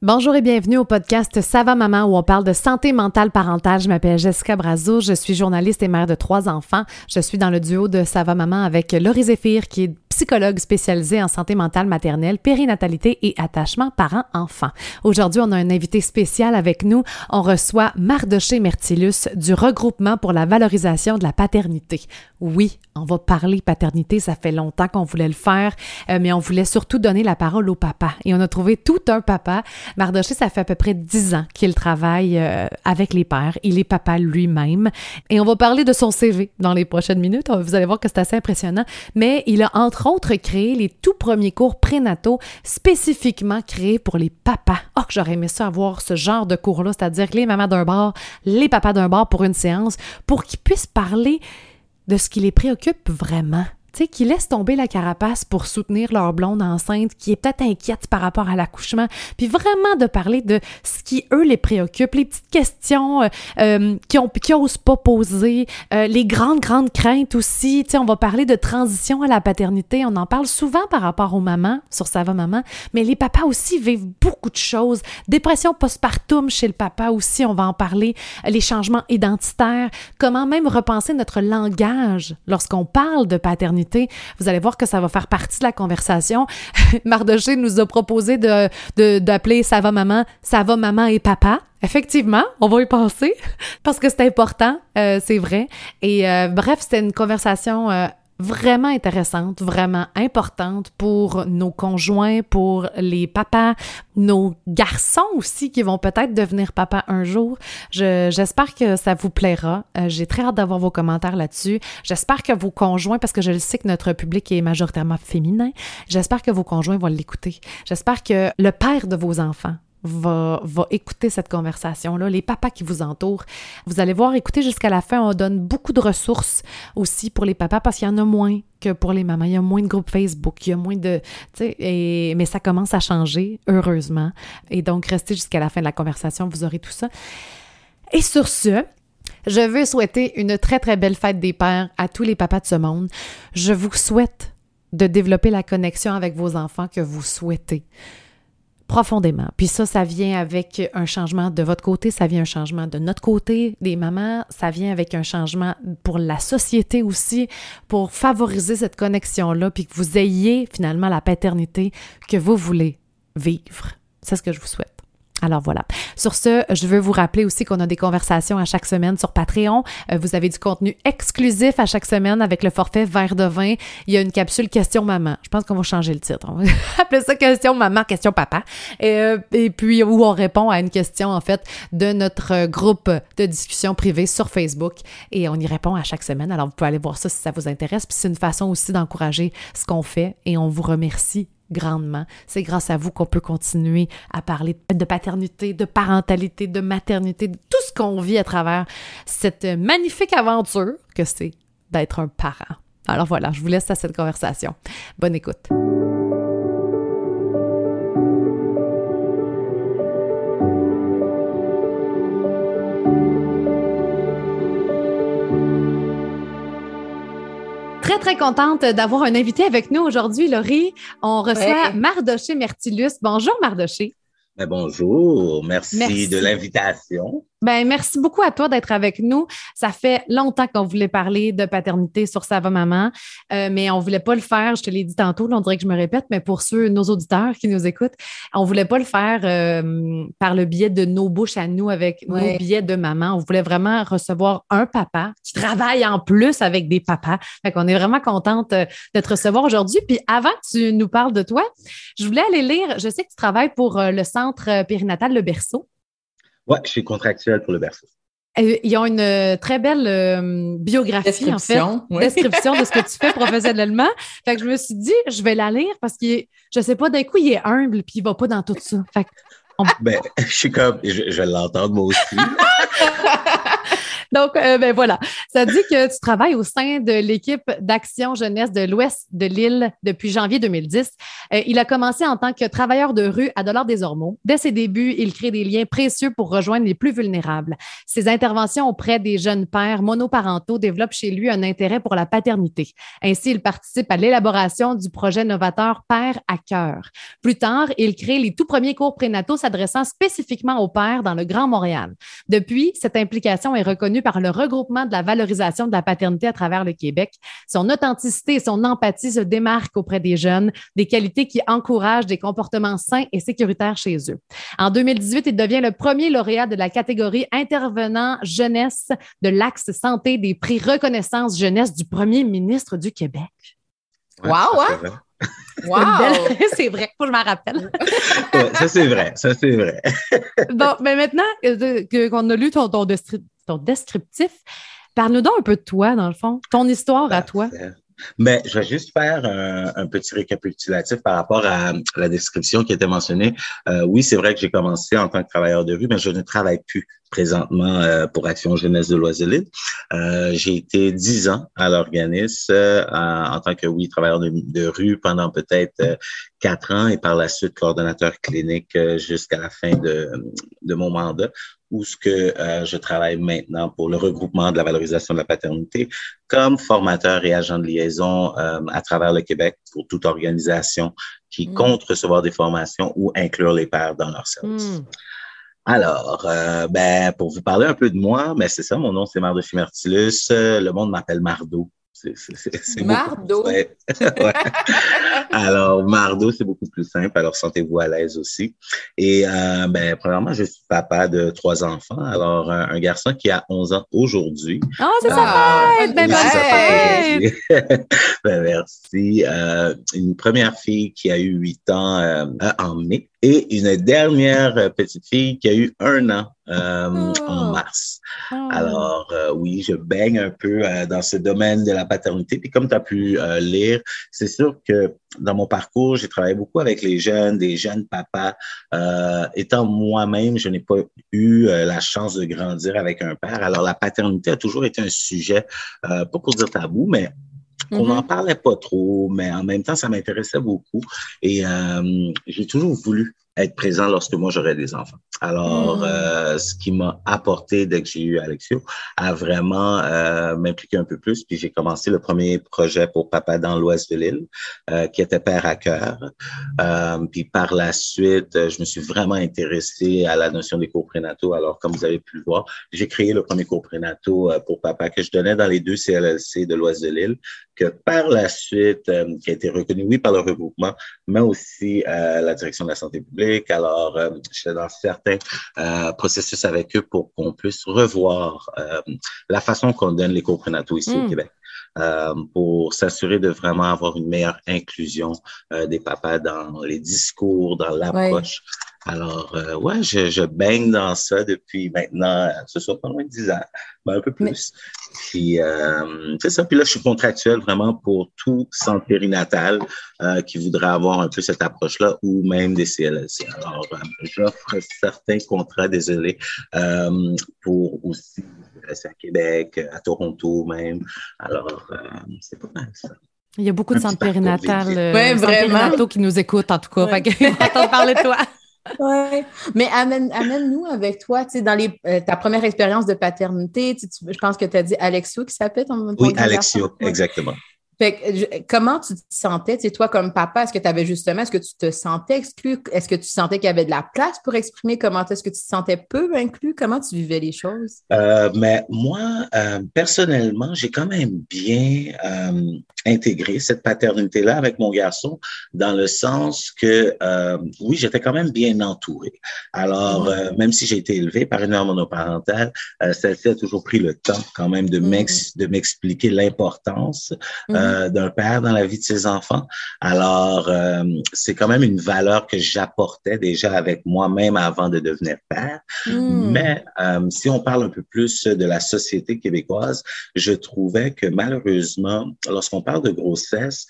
Bonjour et bienvenue au podcast Ça maman où on parle de santé mentale parentale. Je m'appelle Jessica Brazo, je suis journaliste et mère de trois enfants. Je suis dans le duo de Ça maman avec Laurie Zéphir qui est psychologue spécialisée en santé mentale maternelle, périnatalité et attachement parent-enfant. Aujourd'hui, on a un invité spécial avec nous. On reçoit Mardoché Mertilus du regroupement pour la valorisation de la paternité. Oui, on va parler paternité, ça fait longtemps qu'on voulait le faire, euh, mais on voulait surtout donner la parole au papa. Et on a trouvé tout un papa. Mardoché, ça fait à peu près dix ans qu'il travaille euh, avec les pères. Il est papa lui-même. Et on va parler de son CV dans les prochaines minutes. Vous allez voir que c'est assez impressionnant. Mais il a entre autres créé les tout premiers cours prénataux spécifiquement créés pour les papas. Oh, j'aurais aimé ça avoir ce genre de cours-là, c'est-à-dire les mamans d'un bar, les papas d'un bar pour une séance, pour qu'ils puissent parler de ce qui les préoccupe vraiment qui laissent tomber la carapace pour soutenir leur blonde enceinte qui est peut-être inquiète par rapport à l'accouchement, puis vraiment de parler de ce qui, eux, les préoccupe, les petites questions euh, euh qui ont qui osent pas poser, euh, les grandes, grandes craintes aussi. Tu sais, on va parler de transition à la paternité. On en parle souvent par rapport aux mamans, sur Ça maman, mais les papas aussi vivent beaucoup de choses. Dépression postpartum chez le papa aussi, on va en parler. Les changements identitaires, comment même repenser notre langage lorsqu'on parle de paternité vous allez voir que ça va faire partie de la conversation. Mardoché nous a proposé de, d'appeler Ça va maman, ça va maman et papa. Effectivement, on va y penser parce que c'est important, euh, c'est vrai. Et euh, bref, c'était une conversation euh, vraiment intéressante, vraiment importante pour nos conjoints, pour les papas, nos garçons aussi qui vont peut-être devenir papa un jour. J'espère que ça vous plaira. Euh, j'ai très hâte d'avoir vos commentaires là-dessus. J'espère que vos conjoints, parce que je le sais que notre public est majoritairement féminin, j'espère que vos conjoints vont l'écouter. J'espère que le père de vos enfants va, va écouter cette conversation-là, les papas qui vous entourent. Vous allez voir, écoutez jusqu'à la fin, on donne beaucoup de ressources aussi pour les papas parce qu'il y en a moins que pour les mamans. Il y a moins de groupes Facebook, il y a moins de... Et, mais ça commence à changer, heureusement. Et donc, restez jusqu'à la fin de la conversation, vous aurez tout ça. Et sur ce, je veux souhaiter une très, très belle fête des pères à tous les papas de ce monde. Je vous souhaite de développer la connexion avec vos enfants que vous souhaitez profondément. Puis ça, ça vient avec un changement de votre côté, ça vient un changement de notre côté, des mamans, ça vient avec un changement pour la société aussi, pour favoriser cette connexion-là, puis que vous ayez finalement la paternité que vous voulez vivre. C'est ce que je vous souhaite. Alors voilà. Sur ce, je veux vous rappeler aussi qu'on a des conversations à chaque semaine sur Patreon. Euh, vous avez du contenu exclusif à chaque semaine avec le forfait verre de vin. Il y a une capsule question maman. Je pense qu'on va changer le titre. On va appeler ça question maman, question papa. Et, euh, et puis où on répond à une question en fait de notre groupe de discussion privée sur Facebook et on y répond à chaque semaine. Alors vous pouvez aller voir ça si ça vous intéresse. Puis c'est une façon aussi d'encourager ce qu'on fait et on vous remercie grandement. C'est grâce à vous qu'on peut continuer à parler de paternité, de parentalité, de maternité, de tout ce qu'on vit à travers cette magnifique aventure que c'est d'être un parent. Alors voilà, je vous laisse à cette conversation. Bonne écoute. Très, très contente d'avoir un invité avec nous aujourd'hui, Laurie. On reçoit Mardoché Mertilus. Bonjour, Mardoché. Ben, bonjour, merci. de l'invitation. Ben, merci beaucoup à toi d'être avec nous. Ça fait longtemps qu'on voulait parler de paternité sur Ça va maman, euh, mais on voulait pas le faire. Je te l'ai dit tantôt, on dirait que je me répète, mais pour ceux, nos auditeurs qui nous écoutent, on voulait pas le faire euh, par le biais de nos bouches à nous avec nos billets de maman. On voulait vraiment recevoir un papa qui travaille en plus avec des papas. Fait qu'on est vraiment contente euh, de te recevoir aujourd'hui. Puis avant que tu nous parles de toi, je voulais aller lire, je sais que tu travailles pour le centre périnatal Le Berceau. Oui, je suis contractuel pour le berceau. Ils ont une euh, très belle euh, biographie, en fait, description de ce que tu fais professionnellement. Fait que je me suis dit, je vais la lire parce que je sais pas, d'un coup, il est humble puis il va pas dans tout ça. Fait ben, je suis comme, je, je l'entends moi aussi. Donc, euh, ben voilà, ça dit que tu travailles au sein de l'équipe d'action jeunesse de l'Ouest de l'île depuis janvier 2010. Euh, il a commencé en tant que travailleur de rue à Dollars des Ormeaux. Dès ses débuts, il crée des liens précieux pour rejoindre les plus vulnérables. Ses interventions auprès des jeunes pères monoparentaux développent chez lui un intérêt pour la paternité. Ainsi, il participe à l'élaboration du projet novateur Père à cœur. Plus tard, il crée les tout premiers cours prénataux s'adressant spécifiquement aux pères dans le Grand Montréal. Depuis, cette implication est reconnue par le regroupement de la valorisation de la paternité à travers le Québec. Son authenticité et son empathie se démarquent auprès des jeunes, des qualités qui encouragent des comportements sains et sécuritaires chez eux. En 2018, il devient le premier lauréat de la catégorie intervenant jeunesse de l'axe santé des prix reconnaissance jeunesse du premier ministre du Québec. wow, hein? Wow! c'est vrai, faut que je m'en rappelle. ça, c'est vrai. Ça, c'est vrai. bon, mais maintenant qu'on a lu ton, ton, descriptif, parle-nous donc un peu de toi, dans le fond, ton histoire à toi. Mais je vais juste faire un, petit récapitulatif par rapport à la description qui était mentionnée. Euh, oui, c'est vrai que j'ai commencé en tant que travailleur de rue, mais je ne travaille plus présentement euh, pour Action Jeunesse de l'Oiselide. Euh, j'ai été dix ans à l'organisme en tant que, oui, travailleur de, rue pendant peut-être quatre ans et par la suite coordonnateur clinique jusqu'à la fin de, de mon mandat où ce que euh, je travaille maintenant pour le regroupement de la valorisation de la paternité comme formateur et agent de liaison euh, à travers le Québec pour toute organisation qui mm. compte recevoir des formations ou inclure les pères dans leur service. Mm. Alors, euh, ben, pour vous parler un peu de moi, ben, c'est ça, mon nom c'est Mardo Fimertilus. Le monde m'appelle Mardo. C'est Mardo. Alors, Mardo, c'est beaucoup plus simple. Alors, sentez-vous à l'aise aussi. Et, euh, ben, premièrement, je suis papa de trois enfants. Alors, un, garçon qui a 11 ans aujourd'hui. Oh, c'est ça euh, Ben, ben, merci. Euh, une première fille qui a eu 8 ans euh, en mai et une dernière euh, petite fille qui a eu un an euh, en oh. mars. Oh. Alors euh, oui, je baigne un peu dans ce domaine de la paternité. Puis comme tu as pu lire, c'est sûr que dans mon parcours, j'ai travaillé beaucoup avec les jeunes, des jeunes papas. étant moi-même, je n'ai pas eu la chance de grandir avec un père. Alors la paternité a toujours été un sujet, pas pour dire tabou, mais on n'en mm-hmm. parlait pas trop, mais en même temps, ça m'intéressait beaucoup. Et euh, j'ai toujours voulu être présent lorsque moi j'aurais des enfants. Alors, mm. euh, ce qui m'a apporté dès que j'ai eu Alexio, à vraiment euh, m'impliquer un peu plus. Puis j'ai commencé le premier projet pour Papa dans l'Ouest de l'île, euh, qui était Père à cœur. Euh, puis par la suite, je me suis vraiment intéressé à la notion des cours prénataux. Alors, comme vous avez pu le voir, j'ai créé le premier cours prénataux pour Papa que je donnais dans les deux CLLC de l'Ouest de l'île, que par la suite, qui a été reconnu, oui, par le regroupement, mais aussi la direction de la santé publique alors, euh, j'étais dans certains euh, processus avec eux pour qu'on puisse revoir euh, la façon qu'on donne les cours prénataux ici au hmm. Québec. pour s'assurer de vraiment avoir une meilleure inclusion des papas dans les discours, dans l'approche. Alors, ouais, je, baigne dans ça depuis maintenant, ce soit pas loin de 10 ans, ben, un peu plus. Puis, euh, c'est ça. Puis là, je suis contractuel vraiment pour tout centre périnatal euh, qui voudrait avoir un peu cette approche-là ou même des CLSC. Alors, euh, j'offre certains contrats, désolé, euh, pour aussi à Québec, à Toronto même. Alors, c'est pas mal ça. Il y a beaucoup de centres périnatales, ouais, vraiment. qui nous écoutent, en tout cas. Ouais. Fait parler de toi. Ouais. Mais amène, amène-nous avec toi, tu sais, dans les, euh, ta première expérience de paternité, je pense que tu as dit Alexio qui s'appelle ton, Oui, Alexio, exactement. Fait comment tu te sentais, tu sais, toi, comme papa, est-ce que tu avais justement, est-ce que tu te sentais exclu? Est-ce que tu sentais qu'il y avait de la place pour exprimer? Comment est-ce que tu te sentais peu inclus? Comment tu vivais les choses? Euh, mais moi, euh, personnellement, j'ai quand même bien euh, intégré cette paternité-là avec mon garçon, dans le sens que, oui, j'étais quand même bien entouré. Alors, même si j'ai été élevé par une mère monoparentale, celle-ci a toujours pris le temps quand même de mm-hmm. m'expliquer l'importance. Mm-hmm. Euh, d'un père dans la vie de ses enfants. Alors, euh, c'est quand même une valeur que j'apportais déjà avec moi-même avant de devenir père. Mm. Mais euh, si on parle un peu plus de la société québécoise, je trouvais que malheureusement, lorsqu'on parle de grossesse,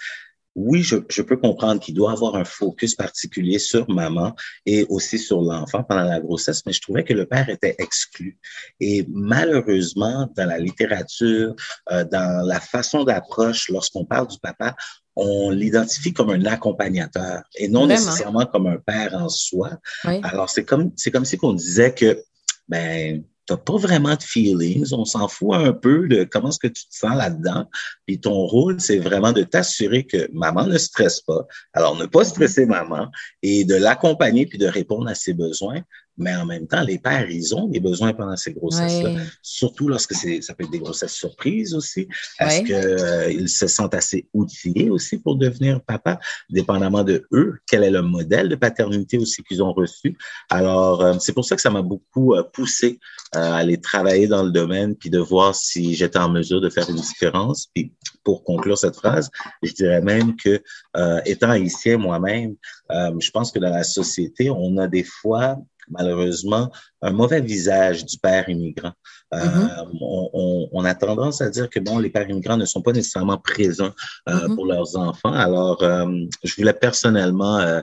oui, je, je, peux comprendre qu'il doit avoir un focus particulier sur maman et aussi sur l'enfant pendant la grossesse, mais je trouvais que le père était exclu. Et malheureusement, dans la littérature, euh, dans la façon d'approche, lorsqu'on parle du papa, on l'identifie comme un accompagnateur et non nécessairement comme un père en soi. Alors, c'est comme, c'est comme si qu'on disait que, ben, tu n'as pas vraiment de feelings, on s'en fout un peu de comment est-ce que tu te sens là-dedans. Puis ton rôle, c'est vraiment de t'assurer que maman ne stresse pas. Alors, ne pas stresser maman et de l'accompagner puis de répondre à ses besoins mais en même temps, les pères, ils ont des besoins pendant ces grossesses-là. Surtout lorsque ça peut être des grossesses surprises aussi. Est-ce qu'ils euh, se sentent assez outillés aussi pour devenir papa, dépendamment de eux? Quel est le modèle de paternité aussi qu'ils ont reçu? Alors, euh, c'est pour ça que ça m'a beaucoup euh, poussé à aller travailler dans le domaine puis de voir si j'étais en mesure de faire une différence. Puis, pour conclure cette phrase, je dirais même que, étant haïtien moi-même, je pense que dans la société, on a des fois malheureusement un mauvais visage du père immigrant. Euh, mm-hmm. on, a tendance à dire que bon, les pères immigrants ne sont pas nécessairement présents euh, mm-hmm. pour leurs enfants. Alors, euh, je voulais personnellement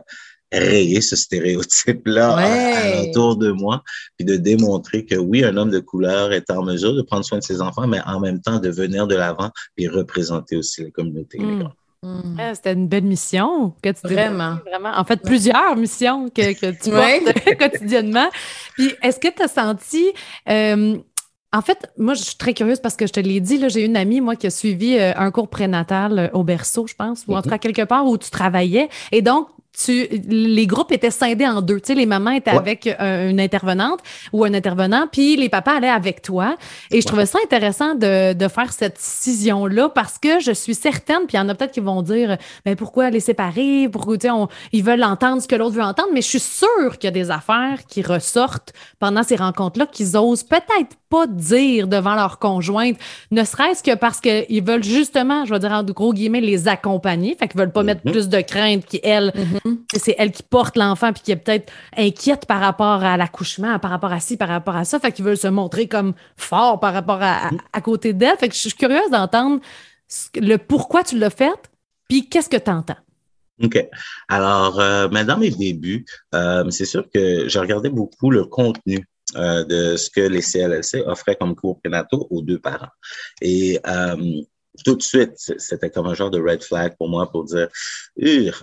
rayer ce stéréotype-là autour de moi, puis de démontrer que oui, un homme de couleur est en mesure de prendre soin de ses enfants, mais en même temps de venir de l'avant et représenter aussi la communauté mm. Mm. C'était une belle mission que tu vraiment. vraiment. En fait, plusieurs missions que, que tu portes quotidiennement. Puis, est-ce que tu as senti. Euh, en fait, moi, je suis très curieuse parce que je te l'ai dit, j'ai une amie, moi, qui a suivi euh, un cours prénatal euh, au berceau, je pense, ou en tout cas quelque part où tu travaillais. Et donc, les groupes étaient scindés en deux. Tu sais, les mamans étaient avec euh, une intervenante ou un intervenant, puis les papas allaient avec toi. Et je trouvais ça intéressant de, de faire cette scission-là parce que je suis certaine, puis il y en a peut-être qui vont dire, mais pourquoi les séparer? Pourquoi, tu sais, ils veulent entendre ce que l'autre veut entendre, mais je suis sûre qu'il y a des affaires qui ressortent pendant ces rencontres-là qu'ils osent peut-être pas dire devant leur conjointe, ne serait-ce que parce qu'ils veulent justement, je vais dire en gros guillemets, les accompagner. Fait qu'ils veulent pas mettre mm-hmm. plus de crainte qu'elle. Mm-hmm. C'est elle qui porte l'enfant puis qui est peut-être inquiète par rapport à l'accouchement, par rapport à ci, par rapport à ça. Fait qu'ils veulent se montrer comme fort par rapport à, à, côté d'elle. Fait que je suis curieuse d'entendre le pourquoi tu l'as fait puis qu'est-ce que tu entends. OK. Alors, euh, dans mes débuts, euh, c'est sûr que je regardais beaucoup le contenu euh, de ce que les CLLC offraient comme cours prénataux aux deux parents. Et tout de suite, c'était comme un genre de red flag pour moi pour dire,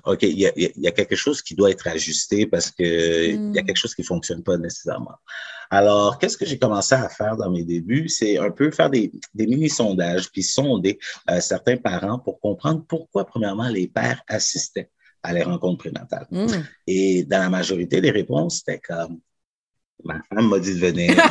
OK, il y a, y a, quelque chose qui doit être ajusté parce que il y a mm. quelque chose qui fonctionne pas nécessairement. Alors, qu'est-ce que j'ai commencé à faire dans mes débuts? C'est un peu faire des, des mini-sondages, puis sonder euh, certains parents pour comprendre pourquoi, premièrement, les pères assistaient à les rencontres prénatales. Mm. Et dans la majorité des réponses, c'était comme, Ma femme m'a dit de venir.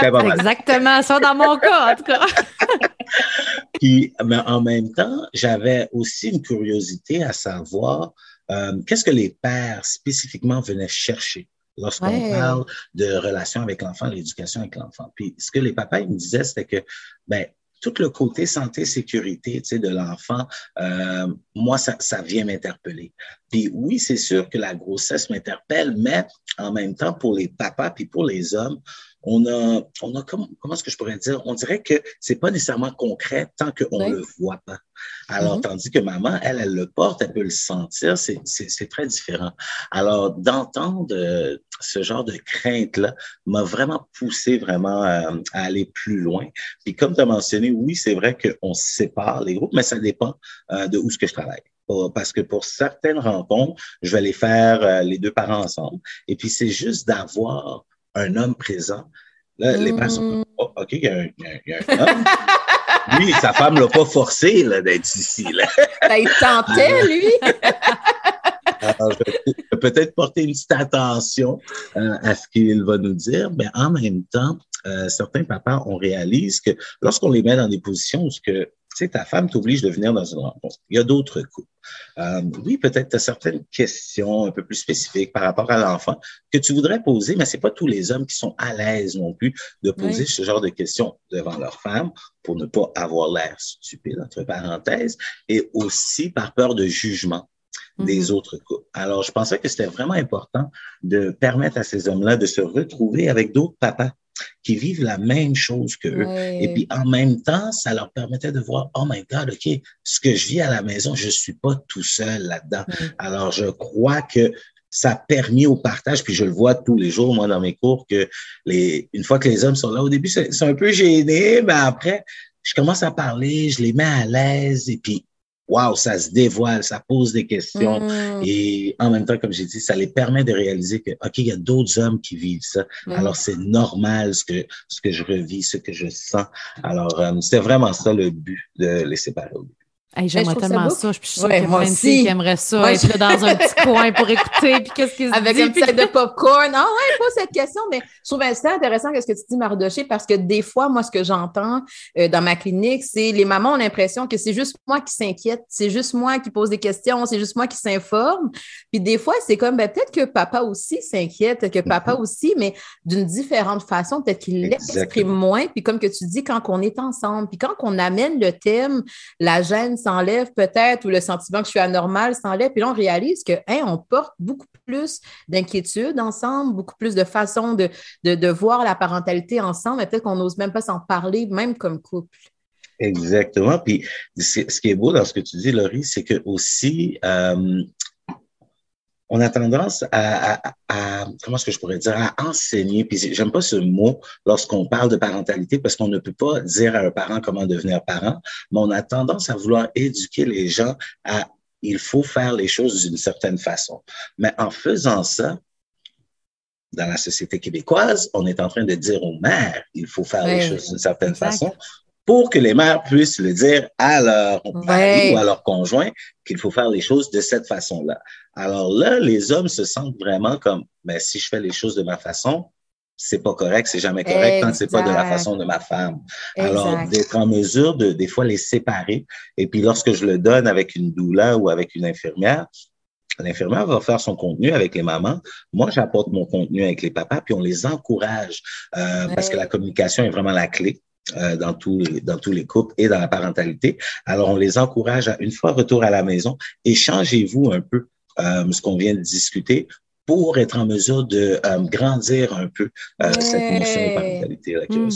C'est exactement ça dans mon cas, en tout cas. Puis, mais en même temps, j'avais aussi une curiosité à savoir euh, qu'est-ce que les pères spécifiquement venaient chercher lorsqu'on parle de relation avec l'enfant, l'éducation avec l'enfant? Puis, ce que les papas ils me disaient, c'était que, ben, tout le côté santé, sécurité tu sais, de l'enfant, euh, moi, ça, ça vient m'interpeller. Puis oui, c'est sûr que la grossesse m'interpelle, mais en même temps, pour les papas puis pour les hommes, on a, on a comment, comment est-ce que je pourrais dire? On dirait que c'est pas nécessairement concret tant qu'on ne le voit pas. Alors, mm-hmm. tandis que maman, elle, elle le porte, elle peut le sentir, c'est très différent. Alors, d'entendre euh, ce genre de crainte-là m'a vraiment poussé vraiment euh, à aller plus loin. Puis comme tu as mentionné, oui, c'est vrai qu'on sépare les groupes, mais ça dépend euh, de où ce que je travaille parce que pour certaines rencontres, je vais les faire les deux parents ensemble. Et puis, c'est juste d'avoir un homme présent. Là, les parents sont mm. oh, OK, il y, a un, il y a un homme. lui, sa femme ne l'a pas forcé d'être ici. Là. Ben, il tentait, lui. Alors, je vais peut-être porter une petite attention euh, à ce qu'il va nous dire, mais en même temps, euh, certains papas, on réalise que lorsqu'on les met dans des positions où ce que tu sais, ta femme t'oblige de venir dans une rencontre. Il y a d'autres couples. Euh, oui, peut-être tu as certaines questions un peu plus spécifiques par rapport à l'enfant que tu voudrais poser, mais c'est pas tous les hommes qui sont à l'aise non plus de poser ce genre de questions devant leur femme pour ne pas avoir l'air stupide, entre parenthèses, et aussi par peur de jugement des mm-hmm. autres couples. Alors, je pensais que c'était vraiment important de permettre à ces hommes-là de se retrouver avec d'autres papas qui vivent la même chose que eux. Et puis en même temps, ça leur permettait de voir, oh my God, OK, ce que je vis à la maison, je suis pas tout seul là-dedans. Alors, je crois que ça a permis au partage, puis je le vois tous les jours, moi, dans mes cours, que les, une fois que les hommes sont là, au début, c'est un peu gêné, mais après, je commence à parler, je les mets à l'aise, et puis waouh, ça se dévoile, ça pose des questions. Mm. Et en même temps, comme j'ai dit, ça les permet de réaliser que, OK, il y a d'autres hommes qui vivent ça. Mm. Alors, c'est normal ce que, ce que je revis, ce que je sens. Alors, euh, c'est vraiment ça le but de les séparer au début. J'aimerais tellement ça, Je suis sûre qu'il y a plein de filles qui aimeraient ça, être dans un petit coin pour écouter, puis qu'est-ce qu'ils Avec un petit de popcorn. Ah ouais, pose cette question, mais je trouve assez intéressant ce que tu dis, Mardoché, parce que des fois, moi, ce que j'entends euh, dans ma clinique, c'est les mamans ont l'impression que c'est juste moi qui s'inquiète, c'est juste moi qui pose des questions, c'est juste moi qui s'informe. Puis des fois, c'est comme, ben, peut-être que papa aussi s'inquiète, que papa mm-hmm. aussi, mais d'une différente façon, peut-être qu'il l'exprime moins. Puis comme que tu dis, quand on est ensemble, puis quand on amène le thème, la gêne s'enlève peut-être ou le sentiment que je suis anormal s'enlève. Puis là, on réalise que hein, on porte beaucoup plus d'inquiétude ensemble, beaucoup plus de façons de, de, voir la parentalité ensemble. Et peut-être qu'on n'ose même pas s'en parler, même comme couple. Exactement. Puis ce qui est beau dans ce que tu dis, Laurie, c'est que aussi, euh, on a tendance à, comment est-ce que je pourrais dire, à enseigner. Puis j'aime pas ce mot lorsqu'on parle de parentalité parce qu'on ne peut pas dire à un parent comment devenir parent, mais on a tendance à vouloir éduquer les gens à il faut faire les choses d'une certaine façon. Mais en faisant ça, dans la société québécoise, on est en train de dire aux mères, il faut faire les choses d'une certaine façon pour que les mères puissent le dire à leur mari ou à leur conjoint qu'il faut faire les choses de cette façon-là. Alors là, les hommes se sentent vraiment comme, mais ben, si je fais les choses de ma façon, c'est pas correct, c'est jamais correct tant que c'est pas de la façon de ma femme. Alors, d'être en mesure de, des fois, les séparer. Et puis, lorsque je le donne avec une doula ou avec une infirmière, L'infirmière va faire son contenu avec les mamans. Moi, j'apporte mon contenu avec les papas, puis on les encourage euh, parce que la communication est vraiment la clé. Euh, dans, tous les, dans tous les couples et dans la parentalité. Alors, on les encourage à, une fois retour à la maison, échangez-vous un peu euh, ce qu'on vient de discuter pour être en mesure de euh, grandir un peu cette notion de parentalité là, qu'ils hmm.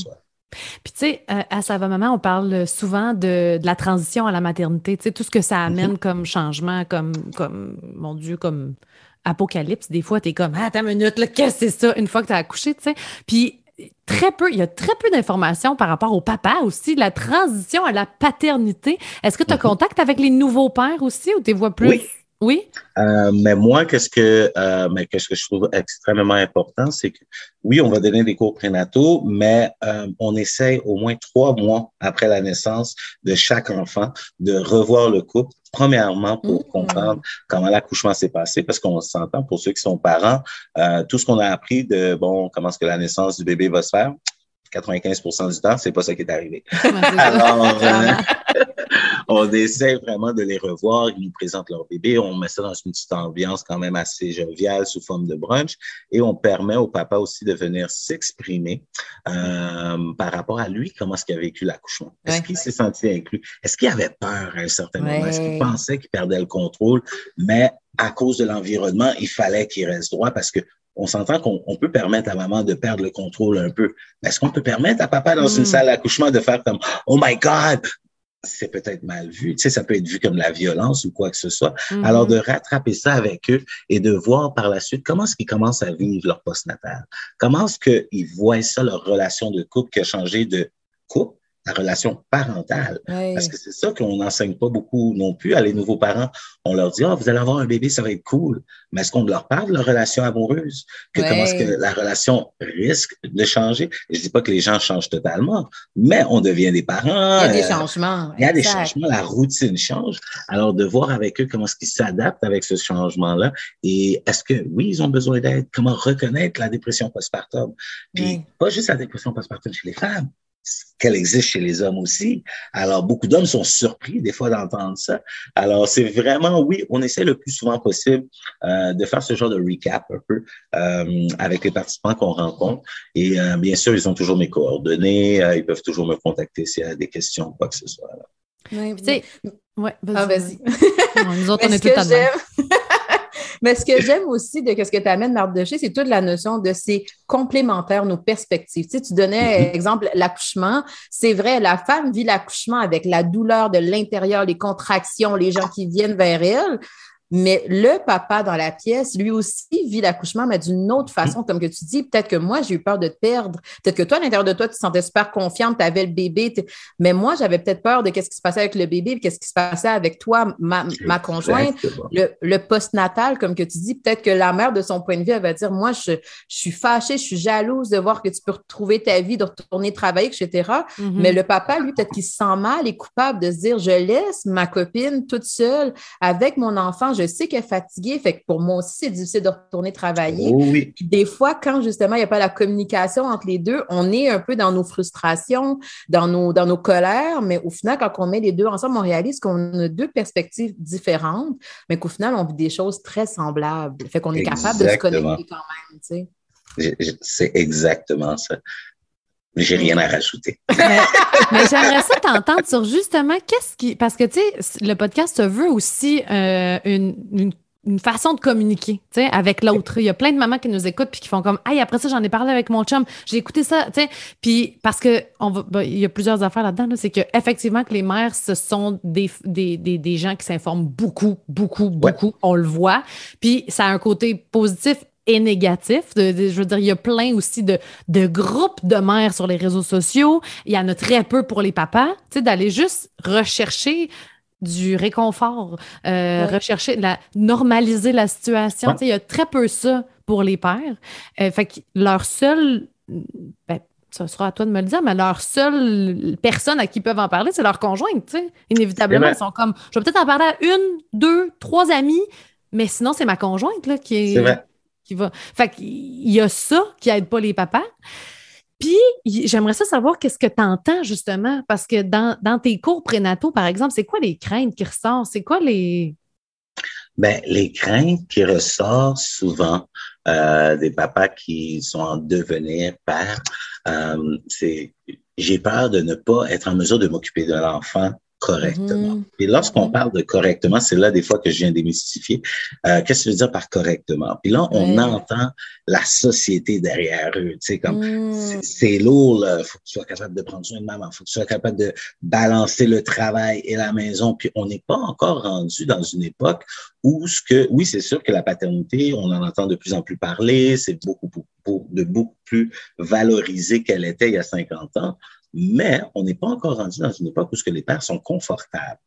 Puis, tu sais, à Ça va maman, on parle souvent de, de, la transition à la maternité, tu sais, tout ce que ça amène mm-hmm. comme changement, comme, comme, mon Dieu, comme apocalypse. Des fois, tu es comme, ah, attends une minute, qu'est-ce que c'est ça, une fois que tu as accouché, tu sais. Puis, très peu, il y a très peu d'informations par rapport au papa aussi, la transition à la paternité. Est-ce que tu as mm-hmm. contact avec les nouveaux pères aussi ou tu vois plus? Oui. Oui. Euh, mais moi, qu'est-ce que, euh, mais qu'est-ce que je trouve extrêmement important, c'est que oui, on va donner des cours prénataux, mais euh, on essaie au moins trois mois après la naissance de chaque enfant de revoir le couple. Premièrement, pour mmh. comprendre comment l'accouchement s'est passé, parce qu'on s'entend pour ceux qui sont parents, euh, tout ce qu'on a appris de bon, comment est-ce que la naissance du bébé va se faire, 95% du temps, c'est pas ça qui est arrivé. Alors, on essaie vraiment de les revoir. Ils nous présentent leur bébé. On met ça dans une petite ambiance quand même assez joviale sous forme de brunch. Et on permet au papa aussi de venir s'exprimer euh, par rapport à lui, comment est-ce qu'il a vécu l'accouchement. Est-ce qu'il s'est senti inclus? Est-ce qu'il avait peur à un certain moment? Est-ce qu'il pensait qu'il perdait le contrôle? Mais à cause de l'environnement, il fallait qu'il reste droit parce que on s'entend qu'on peut permettre à maman de perdre le contrôle un peu. Est-ce qu'on peut permettre à papa dans une hmm. salle d'accouchement de faire comme Oh my God, c'est peut-être mal vu. Tu sais, ça peut être vu comme la violence ou quoi que ce soit. Hmm. Alors, de rattraper ça avec eux et de voir par la suite comment est-ce qu'ils commencent à vivre leur postnatal. Comment est-ce qu'ils voient ça, leur relation de couple qui a changé de couple? La relation parentale. Parce que c'est ça qu'on n'enseigne pas beaucoup non plus à les nouveaux parents. On leur dit, oh, vous allez avoir un bébé, ça va être cool. Mais est-ce qu'on leur parle de la relation amoureuse? Que comment est-ce que la relation risque de changer? Je dis pas que les gens changent totalement, mais on devient des parents. Il y a des euh, changements. Il y a des changements, la routine change. Alors, de voir avec eux comment est-ce qu'ils s'adaptent avec ce changement-là et est-ce que, oui, ils ont besoin d'aide? Comment reconnaître la dépression postpartum? Puis, pas juste la dépression postpartum chez les femmes, qu'elle existe chez les hommes aussi. Alors, beaucoup d'hommes sont surpris des fois d'entendre ça. Alors, c'est vraiment, oui, on essaie le plus souvent possible euh, de faire ce genre de recap un peu euh, avec les participants qu'on rencontre. Et euh, bien sûr, ils ont toujours mes coordonnées. ils peuvent toujours me contacter s'il y a des questions, quoi que ce soit. Oui, tu sais, ouais, vas-y. Ah, vas-y. nous autres, on est tout à Mais ce que j'aime aussi de ce que tu amènes, Marc Decher, c'est toute la notion de ces complémentaires, nos perspectives. Tu, sais, tu donnais, mm-hmm. exemple, l'accouchement. C'est vrai, la femme vit l'accouchement avec la douleur de l'intérieur, les contractions, les gens qui viennent vers elle. Mais le papa dans la pièce, lui aussi, vit l'accouchement, mais d'une autre façon, comme que tu dis. Peut-être que moi, j'ai eu peur de te perdre. Peut-être que toi, à l'intérieur de toi, tu te sentais super confiante, tu avais le bébé. Mais moi, j'avais peut-être peur de qu'est-ce qui se passait avec le bébé, qu'est-ce qui se passait avec toi, ma, ma conjointe. Le, le post-natal, comme que tu dis, peut-être que la mère, de son point de vue, elle va dire, moi, je, je suis fâchée, je suis jalouse de voir que tu peux retrouver ta vie, de retourner travailler, etc. Mm-hmm. Mais le papa, lui, peut-être qu'il se sent mal et coupable de se dire, je laisse ma copine toute seule avec mon enfant je sais qu'elle est fatiguée. Fait que pour moi aussi, c'est difficile de retourner travailler. Oh oui. des fois, quand justement, il n'y a pas la communication entre les deux, on est un peu dans nos frustrations, dans nos, dans nos colères, mais au final, quand on met les deux ensemble, on réalise qu'on a deux perspectives différentes, mais qu'au final, on vit des choses très semblables. Fait qu'on est capable de se connecter quand même, tu sais. C'est exactement ça. J'ai rien à rajouter. mais, j'aimerais ça t'entendre sur justement qu'est-ce qui. Parce que, tu sais, le podcast se veut aussi euh, une, façon de communiquer, tu sais, avec l'autre. Il y a plein de mamans qui nous écoutent puis qui font comme, hey, après ça, j'en ai parlé avec mon chum, j'ai écouté ça, tu sais. Puis parce que on va, ben, il y a plusieurs affaires là-dedans, c'est que effectivement que les mères, ce sont des, des, des, gens qui s'informent beaucoup, beaucoup, beaucoup. On le voit. Puis ça a un côté positif et négatif. je veux dire, il y a plein aussi de, de groupes de mères sur les réseaux sociaux. Il y en a très peu pour les papas. Tu sais, d'aller juste rechercher du réconfort, euh, rechercher, la, normaliser la situation. Tu sais, il y a très peu ça pour les pères. Euh, fait que leur seul, ben, ça sera à toi de me le dire, mais leur seule personne à qui ils peuvent en parler, c'est leur conjointe, tu sais. Inévitablement, ils sont comme, je vais peut-être en parler à une, deux, trois amis, mais sinon, c'est ma conjointe, là, qui est... C'est vrai va. Fait qu'il y a ça qui aide pas les papas. Puis, j'aimerais ça savoir qu'est-ce que tu entends justement, parce que dans, tes cours prénataux, par exemple, c'est quoi les craintes qui ressortent? C'est quoi les. Ben, les craintes qui ressortent souvent euh, des papas qui sont en devenir père, euh, c'est j'ai peur de ne pas être en mesure de m'occuper de l'enfant correctement. Mhm. Et lorsqu'on mhm. parle de correctement, c'est là des fois que je viens démystifier. Euh, Qu'est-ce que tu veux dire par correctement? Puis là, on entend la société derrière eux. Tu sais, comme mhm. c'est lourd, il faut que tu sois capable de prendre soin de maman, il faut que tu sois capable de balancer le travail et la maison. Puis on n'est pas encore rendu dans une époque où ce que, oui, c'est sûr que la paternité, on en entend de plus en plus parler, c'est beaucoup, beaucoup, de beaucoup plus valorisé qu'elle était il y a 50 ans mais on n'est pas encore rendu dans une époque où ce que les pères sont confortables.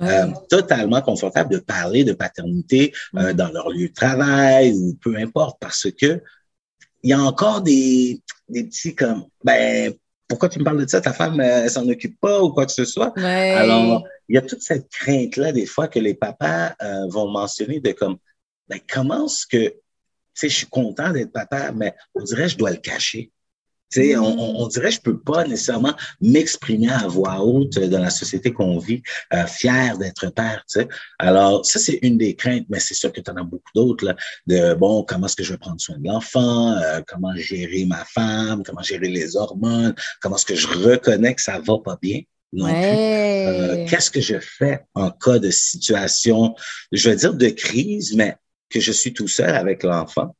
Euh, totalement confortables de parler de paternité euh, dans leur lieu de travail ou peu importe parce que il y a encore des, des petits comme ben pourquoi tu me parles de ça? Ta femme elle, s'en occupe pas ou quoi que ce soit. Alors il y a toute cette crainte là des fois que les papas euh, vont mentionner de comme ben comment est-ce que tu sais je suis content d'être papa mais on dirait que je dois le cacher on, on, dirait que je peux pas nécessairement m'exprimer à voix haute dans la société qu'on vit, euh, fier d'être père. sais. Alors, ça, c'est une des craintes, mais c'est sûr que tu en as beaucoup d'autres, de, bon, comment est-ce que je vais prendre soin de l'enfant, euh, comment gérer ma femme, comment gérer les hormones, comment est-ce que je reconnais que ça va pas bien. Non euh, Qu'est-ce que je fais en cas de situation, je veux dire de crise, mais que je suis tout seul avec l'enfant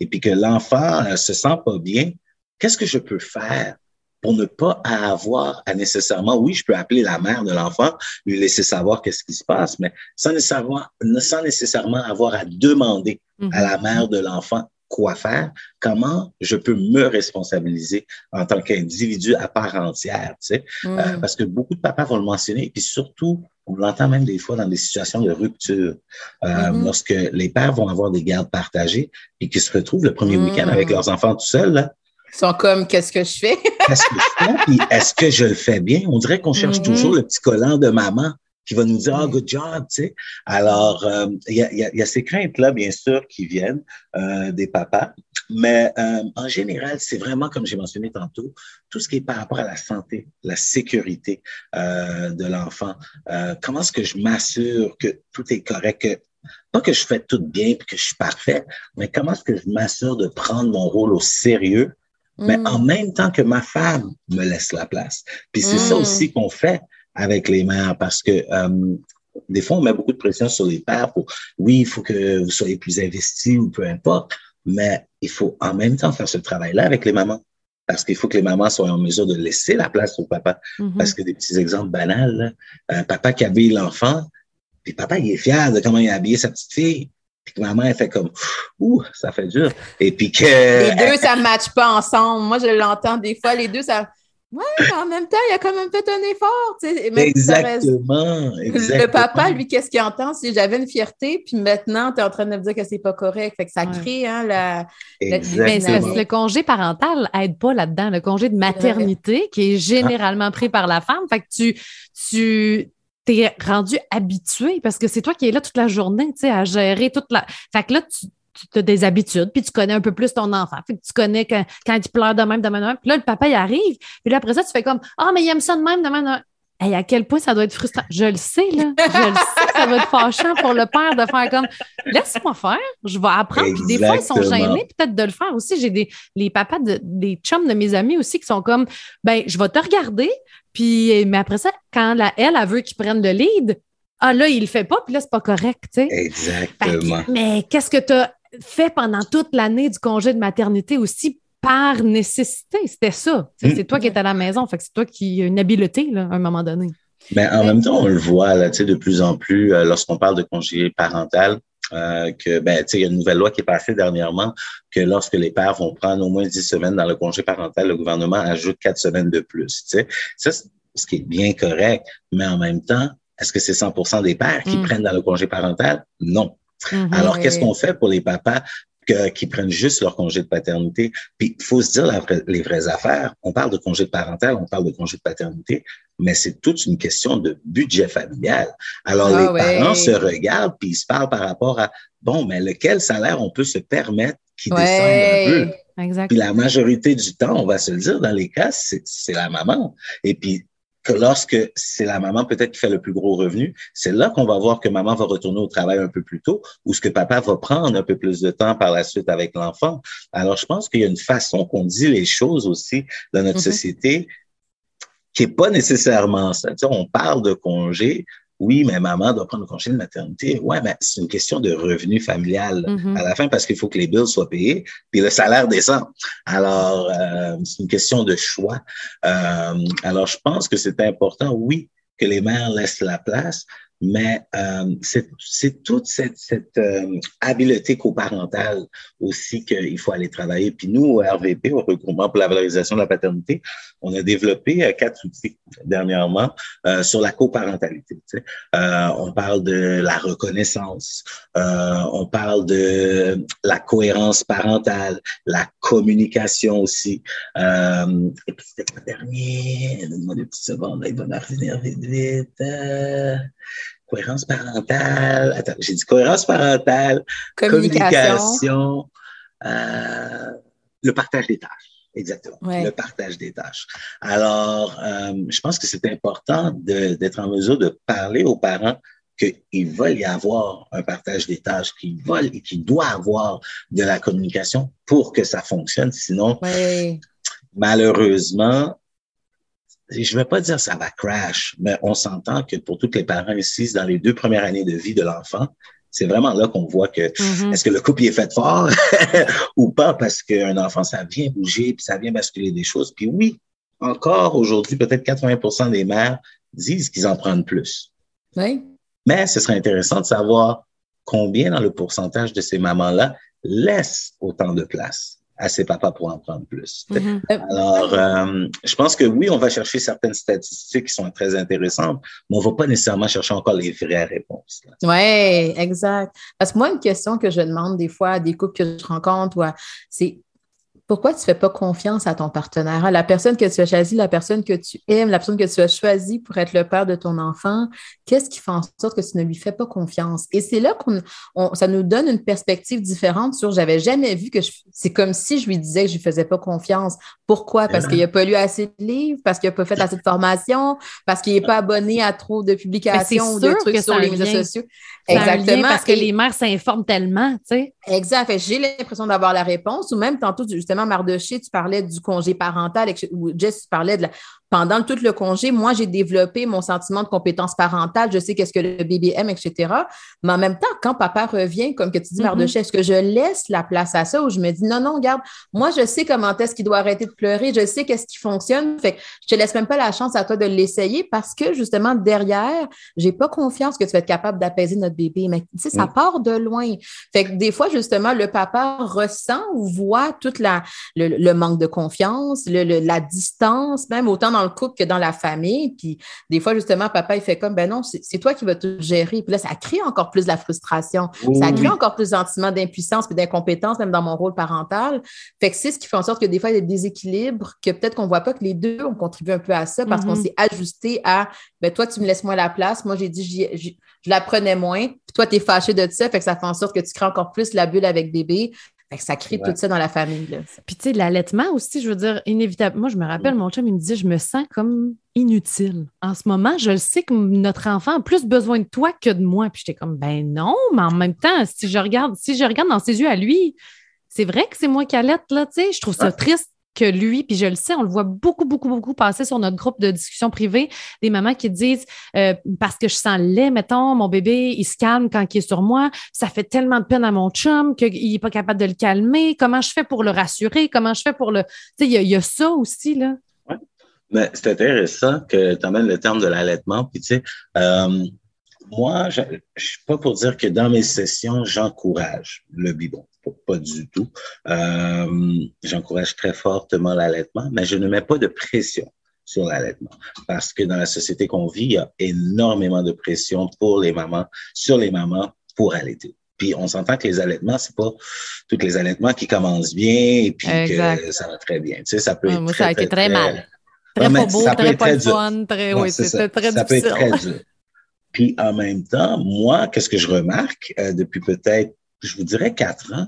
et puis que l'enfant euh, se sent pas bien, qu'est-ce que je peux faire pour ne pas avoir à nécessairement, oui, je peux appeler la mère de l'enfant, lui laisser savoir qu'est-ce qui se passe, mais sans nécessairement, sans nécessairement avoir à demander à la mhm. mère de l'enfant quoi faire, comment je peux me responsabiliser en tant qu'individu à part entière, tu sais, euh, mhm. parce que beaucoup de papas vont le mentionner, et puis surtout, on l'entend même des fois dans des situations de rupture, euh, mhm. lorsque les pères vont avoir des gardes partagées et qui se retrouvent le premier week-end avec leurs enfants tout seuls, là, ils sont comme, qu'est-ce que je fais? qu'est-ce que je fais? est-ce que je le fais bien? On dirait qu'on cherche mm-hmm. toujours le petit collant de maman qui va nous dire, ah, good job, tu sais. Alors, euh, il y, a, y, a, ces craintes-là, bien sûr, qui viennent euh, des papas. Mais euh, en général, c'est vraiment, comme j'ai mentionné tantôt, tout ce qui est par rapport à la santé, la sécurité de l'enfant. comment est-ce que je m'assure que tout est correct, que pas que je fais tout bien et que je suis parfait, mais comment est-ce que je m'assure de prendre mon rôle au sérieux mais mm. en même temps que ma femme me laisse la place. Puis c'est ça mm. aussi qu'on fait avec les mères parce que euh, des fois, on met beaucoup de pression sur les pères pour, oui, il faut que vous soyez plus investis ou peu importe, mais il faut en même temps faire ce travail-là avec les mamans. Parce qu'il faut que les mamans soient en mesure de laisser la place au papa. Mm-hmm. Parce que des petits exemples banals, un papa qui habille l'enfant, Puis papa, il est fier de comment il a habillé sa petite fille. Puis que maman, elle fait comme, ouh, ça fait dur. Et puis que. Les deux, ça ne matche pas ensemble. Moi, je l'entends des fois, les deux, ça. Oui, mais en même temps, il a quand même fait un effort. Tu sais, exactement, Le papa, lui, qu'est-ce qu'il entend? Si j'avais une fierté, puis maintenant, tu es en train de me dire que c'est pas correct. Fait que ça crée hein, la. Mais le congé parental aide pas là-dedans. Le congé de maternité, qui est généralement pris par la femme. Fait que tu, tu t'es rendu habitué parce que c'est toi qui es là toute la journée, tu sais, à gérer toute la. Fait que là, tu, tu as des habitudes, puis tu connais un peu plus ton enfant. Fait que tu connais quand, quand il pleure de même, de même, de même. Puis là, le papa, il arrive. Puis là, après ça, tu fais comme Ah, mais il aime ça de même, de même, de même. Hey, à quel point ça doit être frustrant. Je le sais, là. Je le sais, ça va être fâchant pour le père de faire comme laisse-moi faire, je vais apprendre. Puis des fois, ils sont gênés peut-être de le faire aussi. J'ai des les papas de, des chums de mes amis aussi qui sont comme ben, je vais te regarder, puis mais après ça, quand la, elle, elle veut qu'ils prennent le lead, ah là, il le fait pas, puis là, c'est pas correct, tu sais. Exactement. mais qu'est-ce que tu as fait pendant toute l'année du congé de maternité aussi par nécessité? C'était ça. C'est toi qui es à la maison. Fait que c'est toi qui as une habileté là, à un moment donné. Mais en même temps, on le voit là, de plus en plus euh, lorsqu'on parle de congé parental. Euh, que ben il y a une nouvelle loi qui est passée dernièrement que lorsque les pères vont prendre au moins 10 semaines dans le congé parental, le gouvernement ajoute quatre semaines de plus. Ça, c'est ce qui est bien correct, mais en même temps, est-ce que c'est 100% des pères qui mm. prennent dans le congé parental? Non. Mm-hmm. Alors, qu'est-ce qu'on fait pour les papas qui prennent juste leur congé de paternité? Puis, il faut se dire les vraies affaires. On parle de congé de parental, on parle de congé de paternité, mais c'est toute une question de budget familial. Alors, ah les parents se regardent puis ils se parlent par rapport à, bon, mais lequel salaire on peut se permettre qui descende un peu? Exact. Puis la majorité du temps, on va se le dire, dans les cas, c'est la maman. Et puis, que lorsque c'est la maman peut-être qui fait le plus gros revenu, c'est là qu'on va voir que maman va retourner au travail un peu plus tôt ou ce que papa va prendre un peu plus de temps par la suite avec l'enfant. Alors, je pense qu'il y a une façon qu'on dit les choses aussi dans notre mm-hmm. société qui est pas nécessairement ça. Tu sais, on parle de congé, oui, mais maman doit prendre le congé de maternité. Ouais, mais c'est une question de revenu familial mm-hmm. à la fin parce qu'il faut que les bills soient payés puis le salaire descend. Alors, euh, c'est une question de choix. Euh, alors, je pense que c'est important, oui, que les mères laissent la place, mais euh, c'est toute cette, cette euh, habileté coparentale aussi qu'il faut aller travailler. Puis nous, au RVP, au regroupement pour la valorisation de la paternité, on a développé euh, quatre outils dernièrement euh, sur la coparentalité. Tu sais. Euh, on parle de la reconnaissance, on parle de la cohérence parentale, la communication aussi. et puis c'était le dernier, donne-moi des petites secondes, il va me vite, vite. Cohérence parentale. Attends, j'ai dit cohérence parentale, communication, euh, le partage des tâches. Exactement. Le partage des tâches. Alors, euh, je pense que c'est important d'être en mesure de parler aux parents qu'ils veulent y avoir un partage des tâches, qu'ils veulent et qu'ils doivent avoir de la communication pour que ça fonctionne. Sinon, malheureusement, je ne vais pas dire ça va crash, mais on s'entend que pour tous les parents ici, dans les deux premières années de vie de l'enfant, c'est vraiment là qu'on voit que mm-hmm. est-ce que le couple est fait fort ou pas parce qu'un enfant, ça vient bouger, puis ça vient basculer des choses. Puis oui, encore aujourd'hui, peut-être 80% des mères disent qu'ils en prennent plus. Oui. Mais ce serait intéressant de savoir combien dans le pourcentage de ces mamans-là laissent autant de place à ses papas pour en prendre plus. Mm-hmm. Alors, euh, je pense que oui, on va chercher certaines statistiques qui sont très intéressantes, mais on ne va pas nécessairement chercher encore les vraies réponses. Oui, exact. Parce que moi, une question que je demande des fois à des couples que je rencontre, c'est pourquoi tu ne fais pas confiance à ton partenaire, la personne que tu as choisie, la personne que tu aimes, la personne que tu as choisie pour être le père de ton enfant, qu'est-ce qui fait en sorte que tu ne lui fais pas confiance? Et c'est là qu'on ça nous donne une perspective différente sur j'avais jamais vu que c'est comme si je lui disais que je ne lui faisais pas confiance. Pourquoi? Parce qu'il n'a pas lu assez de livres, parce qu'il n'a pas fait assez de formation, parce qu'il n'est pas abonné à trop de publications ou de trucs sur les réseaux sociaux. Exactement. parce que les mères s'informent tellement, tu sais. Exact. J'ai l'impression d'avoir la réponse, ou même tantôt, justement, Mardoché, tu parlais du congé parental, ou Jess, tu parlais de la. Pendant tout le congé, moi, j'ai développé mon sentiment de compétence parentale. Je sais qu'est-ce que le bébé aime, etc. Mais en même temps, quand papa revient, comme que tu dis, mm -hmm. est-ce que je laisse la place à ça ou je me dis, non, non, regarde, moi, je sais comment est-ce qu'il doit arrêter de pleurer. Je sais qu'est-ce qui fonctionne. Fait que je te laisse même pas la chance à toi de l'essayer parce que, justement, derrière, j'ai pas confiance que tu vas être capable d'apaiser notre bébé. Mais, tu sais, ça mm. part de loin. Fait que des fois, justement, le papa ressent ou voit toute la, le, le manque de confiance, le, le, la distance, même autant dans le couple que dans la famille. Puis des fois, justement, papa, il fait comme, ben non, c'est toi qui vas tout gérer. Puis là, ça crée encore plus de la frustration. Ça crée encore plus de sentiments d'impuissance et d'incompétence, même dans mon rôle parental. Fait que c'est ce qui fait en sorte que des fois, il y a des déséquilibres, que peut-être qu'on ne voit pas que les deux ont contribué un peu à ça parce qu'on mm-hmm. s'est ajusté à, ben toi, tu me laisses moins la place. Moi, j'ai dit, je la prenais moins. Puis toi, tu es fâché de ça. Fait que ça fait en sorte que tu crées encore plus la bulle avec bébé ça crée tout ça dans la famille. Puis, tu sais, l'allaitement aussi, je veux dire, inévitablement. Moi, je me rappelle, mon chum, il me disait, je me sens comme inutile. En ce moment, je le sais que notre enfant a plus besoin de toi que de moi. Puis, j'étais comme, ben non, mais en même temps, si je regarde, si je regarde dans ses yeux à lui, c'est vrai que c'est moi qui allaite, là, tu sais. Je trouve ça triste que lui, puis je le sais, on le voit beaucoup, beaucoup, beaucoup passer sur notre groupe de discussion privée, des mamans qui disent euh, parce que je sens lait, mettons, mon bébé, il se calme quand il est sur moi, ça fait tellement de peine à mon chum qu'il n'est pas capable de le calmer. Comment je fais pour le rassurer? Comment je fais pour le. Tu sais, il y, a ça aussi, là. Oui. Mais c'est intéressant que tu amènes le terme de l'allaitement. Puis, tu sais, euh, moi, je ne suis pas pour dire que dans mes sessions, j'encourage le biberon pas du tout. Euh, J'encourage très fortement l'allaitement, mais je ne mets pas de pression sur l'allaitement parce que dans la société qu'on vit, il y a énormément de pression pour les mamans, sur les mamans pour allaiter. Puis on s'entend que les allaitements, c'est pas tous les allaitements qui commencent bien et puis que ça va très bien. Tu sais, ça peut être moi, très, ça a été très, très mal. Très pas beau, très pas fun, très, oui, c'était très ça difficile. peut être très dur. Puis en même temps, moi, qu'est-ce que je remarque euh, depuis peut-être je vous dirais quatre ans,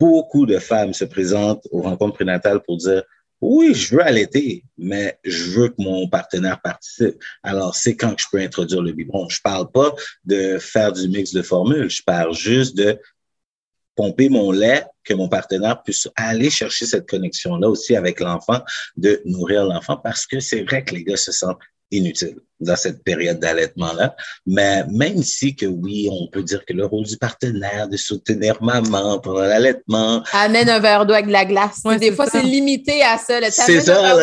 beaucoup de femmes se présentent aux rencontres prénatales pour dire oui, je veux allaiter, mais je veux que mon partenaire participe. Alors, c'est quand que je peux introduire le biberon. Je parle pas de faire du mix de formules. Je parle juste de pomper mon lait, que mon partenaire puisse aller chercher cette connexion-là aussi avec l'enfant, de nourrir l'enfant, parce que c'est vrai que les gars se sentent inutile dans cette période d'allaitement-là. Mais même si que oui, on peut dire que le rôle du partenaire de soutenir maman pendant l'allaitement. Amène un verre d'eau avec de la glace. Ouais, des fois, c'est limité à ça. C'est ça,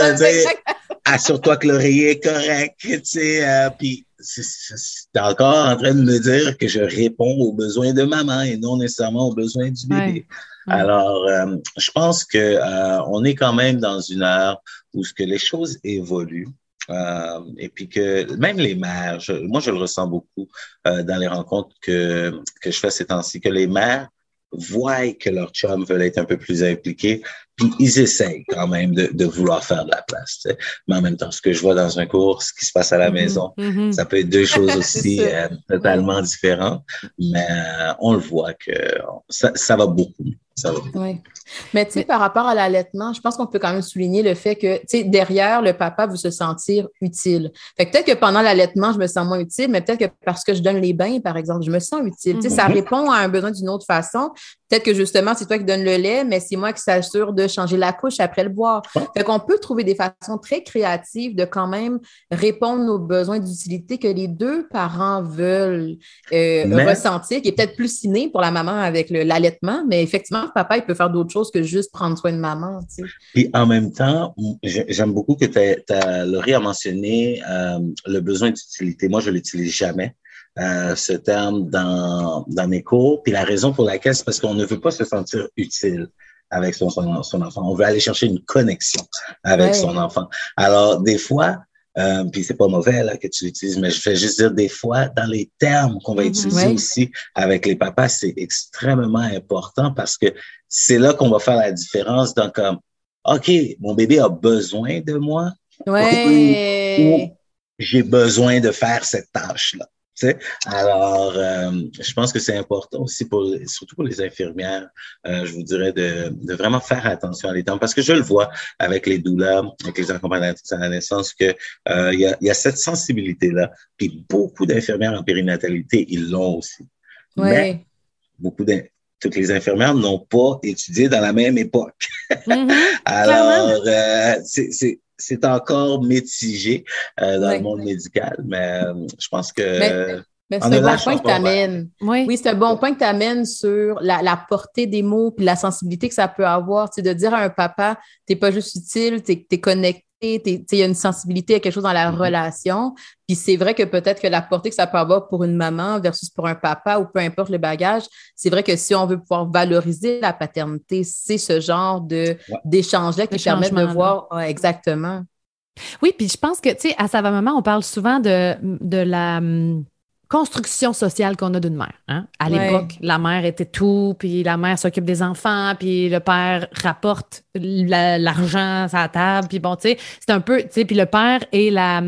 assure-toi que l'oreiller est correct, tu sais, euh, puis c'est encore en train de me dire que je réponds aux besoins de maman et non nécessairement aux besoins du bébé. Ouais. Alors, euh, je pense que euh, on est quand même dans une heure où ce que les choses évoluent. Euh, et puis que même les mères, moi je le ressens beaucoup euh, dans les rencontres que, que je fais ces temps-ci, que les mères voient que leurs chums veulent être un peu plus impliqués, puis ils essayent quand même de, de vouloir faire de la place. Mais en même temps, ce que je vois dans un cours, ce qui se passe à la mm-hmm. maison, mm-hmm. ça peut être deux choses aussi euh, totalement différentes, mais on le voit que ça, ça va beaucoup. Ça va. Oui. Mais tu sais, par rapport à l'allaitement, je pense qu'on peut quand même souligner le fait que, tu sais, derrière, le papa veut se sentir utile. Fait que peut-être que pendant l'allaitement, je me sens moins utile, mais peut-être que parce que je donne les bains, par exemple, je me sens utile. Mm -hmm. Tu sais, ça répond à un besoin d'une autre façon. Peut-être que justement, c'est toi qui donnes le lait, mais c'est moi qui s'assure de changer la couche après le boire. Fait qu'on peut trouver des façons très créatives de quand même répondre aux besoins d'utilité que les deux parents veulent euh, mais... ressentir, qui est peut-être plus ciné pour la maman avec l'allaitement, mais effectivement, papa, il peut faire d'autres choses que juste prendre soin de maman. Tu sais. Puis en même temps, j'aime beaucoup que tu Laurie a mentionné euh, le besoin d'utilité. Moi, je l'utilise jamais. Euh, ce terme dans, dans mes cours. Puis la raison pour laquelle, c'est parce qu'on ne veut pas se sentir utile avec son, son, son, enfant. On veut aller chercher une connexion avec ouais. son enfant. Alors, des fois, euh, puis c'est pas mauvais là, que tu l'utilises, mais je fais juste dire des fois, dans les termes qu'on va mm -hmm, utiliser ouais. aussi avec les papas, c'est extrêmement important parce que c'est là qu'on va faire la différence dans comme, OK, mon bébé a besoin de moi. Ouais. j'ai besoin de faire cette tâche-là. Alors, euh, je pense que c'est important aussi, pour, surtout pour les infirmières, euh, je vous dirais de, de, vraiment faire attention à temps, parce que je le vois avec les douleurs, avec les accompagnatrices à la naissance, que euh, il y, a, y, a, cette sensibilité-là. Puis beaucoup d'infirmières en périnatalité, ils l'ont aussi. Ouais. Mais beaucoup de, toutes les infirmières n'ont pas étudié dans la même époque. Mm -hmm, Alors, c'est c'est encore mitigé euh, dans le monde médical, mais euh, je pense que. C'est un bon point que tu amènes. Oui, c'est un bon point que tu amènes sur la, portée des mots puis la sensibilité que ça peut avoir. Tu de dire à un papa, tu n'es pas juste utile, tu es, connecté, il y a une sensibilité à quelque chose dans la mm-hmm. relation. Puis c'est vrai que peut-être que la portée que ça peut avoir pour une maman versus pour un papa ou peu importe le bagage, c'est vrai que si on veut pouvoir valoriser la paternité, c'est ce genre de d'échange-là qui permet de voir exactement. Oui, puis je pense que, tu sais, à Sa Maman, on parle souvent de, de la hum, construction sociale qu'on a d'une mère. Hein? À l'époque, la mère était tout, puis la mère s'occupe des enfants, puis le père rapporte l'argent à la table, puis bon, tu sais, c'est un peu, tu sais, puis le père est la,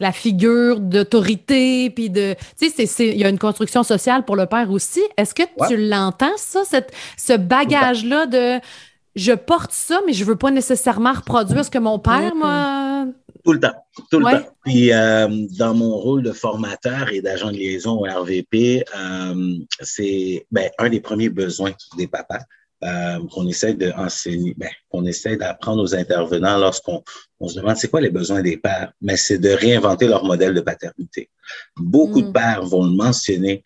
la figure d'autorité, puis de, tu sais, il y a une construction sociale pour le père aussi. Est-ce que tu l'entends, ça, cette, ce bagage-là de je porte ça, mais je veux pas nécessairement reproduire ce que mon père m'a. Tout le temps. Tout le temps. Puis, euh, dans mon rôle de formateur et d'agent de liaison au RVP, euh, c'est ben, un des premiers besoins des papas. Euh, qu'on essaie d'enseigner, ben, qu'on essaie d'apprendre aux intervenants lorsqu'on on se demande c'est quoi les besoins des pères, mais c'est de réinventer leur modèle de paternité. Beaucoup de mm. pères vont le mentionner.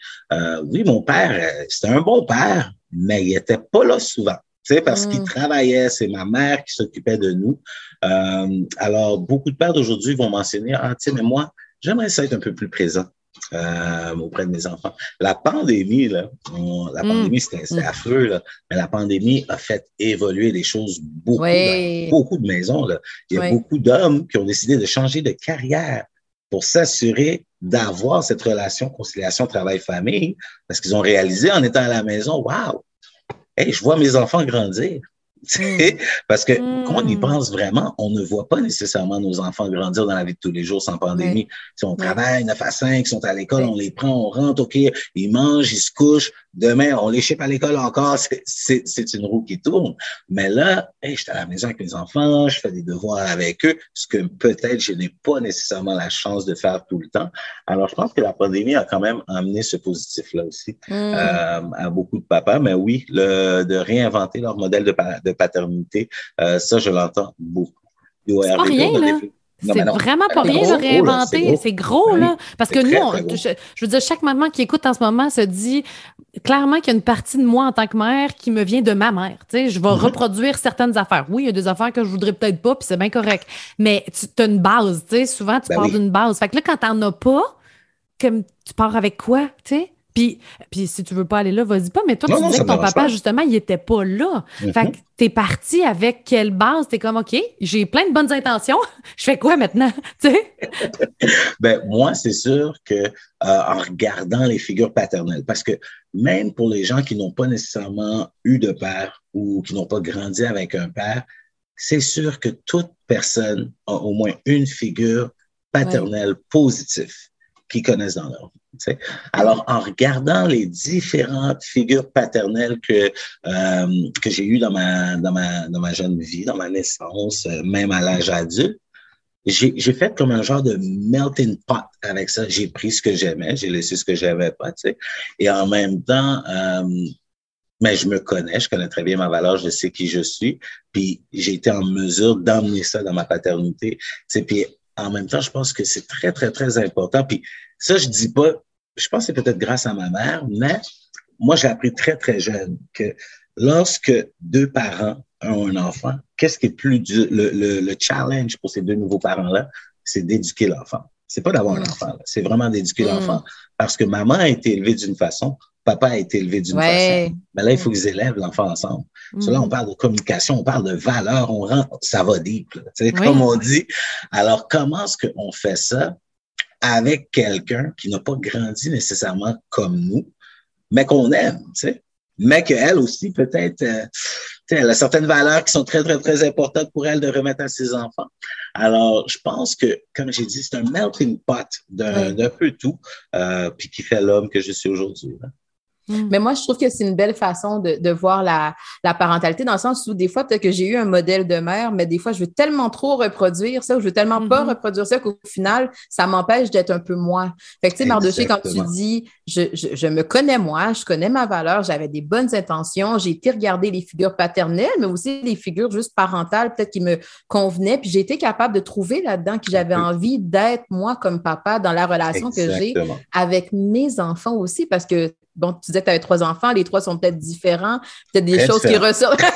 oui, mon père, c'était un bon père, mais il était pas là souvent tu sais, parce qu'il mm. travaillait, c'est ma mère qui s'occupait de nous. Euh, alors, beaucoup de pères d'aujourd'hui vont mentionner, ah, tu sais, mais moi, j'aimerais ça être un peu plus présent euh, auprès de mes enfants. La pandémie, là, la mm. pandémie, c'était mm. affreux, là, mais la pandémie a fait évoluer les choses beaucoup, dans beaucoup de maisons. Là. Il y a beaucoup d'hommes qui ont décidé de changer de carrière pour s'assurer d'avoir cette relation conciliation travail-famille, parce qu'ils ont réalisé en étant à la maison, waouh, hey, je vois mes enfants grandir. Hmm. Parce que quand on y hmm. pense vraiment, on ne voit pas nécessairement nos enfants grandir dans la vie de tous les jours sans pandémie. Si on travaille 9 à 5, ils sont à l'école, on les prend, on rentre, OK, ils mangent, ils se couchent, Demain, on les chip à l'école encore, c'est une roue qui tourne. Mais là, hey, je suis à la maison avec mes enfants, je fais des devoirs avec eux, ce que peut-être je n'ai pas nécessairement la chance de faire tout le temps. Alors, je pense que la pandémie a quand même amené ce positif-là aussi mm. euh, à beaucoup de papas. Mais oui, le, de réinventer leur modèle de, de paternité, euh, ça, je l'entends beaucoup. C'est pas rien, là. C'est vraiment pas bien de réinventer. C'est gros, là. Parce que nous, je, veux dire, chaque maman qui écoute en ce moment se dit clairement qu'il y a une partie de moi en tant que mère qui me vient de ma mère. Tu sais, je vais mm-hmm. reproduire certaines affaires. Oui, il y a des affaires que je voudrais peut-être pas, puis c'est bien correct. Mais tu as une base, tu sais. Souvent, tu ben pars d'une base. Fait que là, quand t'en as pas, comme tu pars avec quoi, tu sais? Puis, puis si tu veux pas aller là, vas-y pas. Mais toi, tu disais que ton papa, justement, il était pas là. Mm-hmm. Fait que t'es parti avec quelle base? T'es comme, OK, j'ai plein de bonnes intentions. Je fais quoi maintenant? tu sais? ben, moi, c'est sûr que euh, en regardant les figures paternelles, parce que même pour les gens qui n'ont pas nécessairement eu de père ou qui n'ont pas grandi avec un père, c'est sûr que toute personne a au moins une figure paternelle positive qu'ils connaissent dans leur vie. Alors, en regardant les différentes figures paternelles que, euh, que j'ai eues dans ma, dans, ma, dans ma jeune vie, dans ma naissance, euh, même à l'âge adulte, j'ai fait comme un genre de melting pot avec ça. J'ai pris ce que j'aimais, j'ai laissé ce que j'avais pas, tu. Et en même temps, euh, mais je me connais, je connais très bien ma valeur, je sais qui je suis. Puis j'ai été en mesure d'emmener ça dans ma paternité. Puis en même temps, je pense que c'est très, très, très important. Puis ça, je dis pas, je pense que c'est peut-être grâce à ma mère, mais moi, j'ai appris très, très jeune que lorsque deux parents ont un enfant, qu'est-ce qui est plus dur, le, le, challenge pour ces deux nouveaux parents-là, c'est d'éduquer l'enfant. C'est pas d'avoir un mm. enfant, c'est vraiment d'éduquer mm. l'enfant. Parce que maman a été élevée d'une façon, papa a été élevé d'une façon. Mais là, il faut qu'ils élèvent l'enfant ensemble. Là, on mm. parle de communication, on parle de valeur, on rend, ça va deep, comme on dit. Alors, comment est-ce qu'on fait ça avec quelqu'un qui n'a pas grandi nécessairement comme nous, mais qu'on aime, tu sais? Mais qu'elle aussi, peut-être, euh, elle a certaines valeurs qui sont très, très, très importantes pour elle de remettre à ses enfants. Alors, je pense que, comme j'ai dit, c'est un melting pot d'un peu tout, euh, puis qui fait l'homme que je suis aujourd'hui. Mm. Mais moi, je trouve que c'est une belle façon de, de voir la, la, parentalité, dans le sens où des fois, peut-être que j'ai eu un modèle de mère, mais des fois, je veux tellement trop reproduire ça, ou je veux tellement pas mm-hmm. reproduire ça qu'au final, ça m'empêche d'être un peu moi. Fait que, tu sais, Mardoché, quand tu dis, je, je, je, me connais moi, je connais ma valeur, j'avais des bonnes intentions, j'ai été regarder les figures paternelles, mais aussi les figures juste parentales, peut-être qui me convenaient, puis j'ai été capable de trouver là-dedans que j'avais envie d'être moi comme papa dans la relation que j'ai avec mes enfants aussi, parce que bon, tu disais que tu avais trois enfants, les trois sont peut-être différents, peut-être des choses qui ressortent.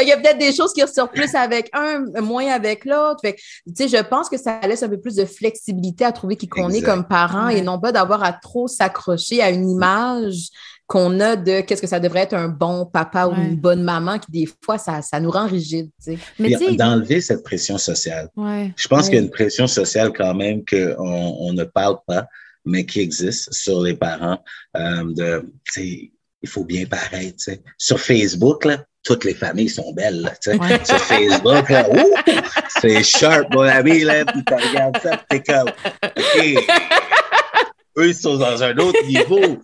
Il y a peut-être des choses qui ressortent plus avec un, moins avec l'autre. tu sais, je pense que ça laisse un peu plus de flexibilité à trouver qui qu'on est comme parent et non pas d'avoir à trop s'accrocher à une image qu'on a de qu'est-ce que ça devrait être un bon papa ou une bonne maman qui, des fois, ça, ça nous rend rigide. Mais d'enlever cette pression sociale. Je pense qu'il y a une pression sociale quand même qu'on on ne parle pas mais qui existe sur les parents. Euh, de, il faut bien paraître. Sur Facebook, là, toutes les familles sont belles. Là, Sur Facebook, là, c'est sharp, mon ami. Là, puis tu regardes ça, t'es comme, OK, eux, ils sont dans un autre niveau.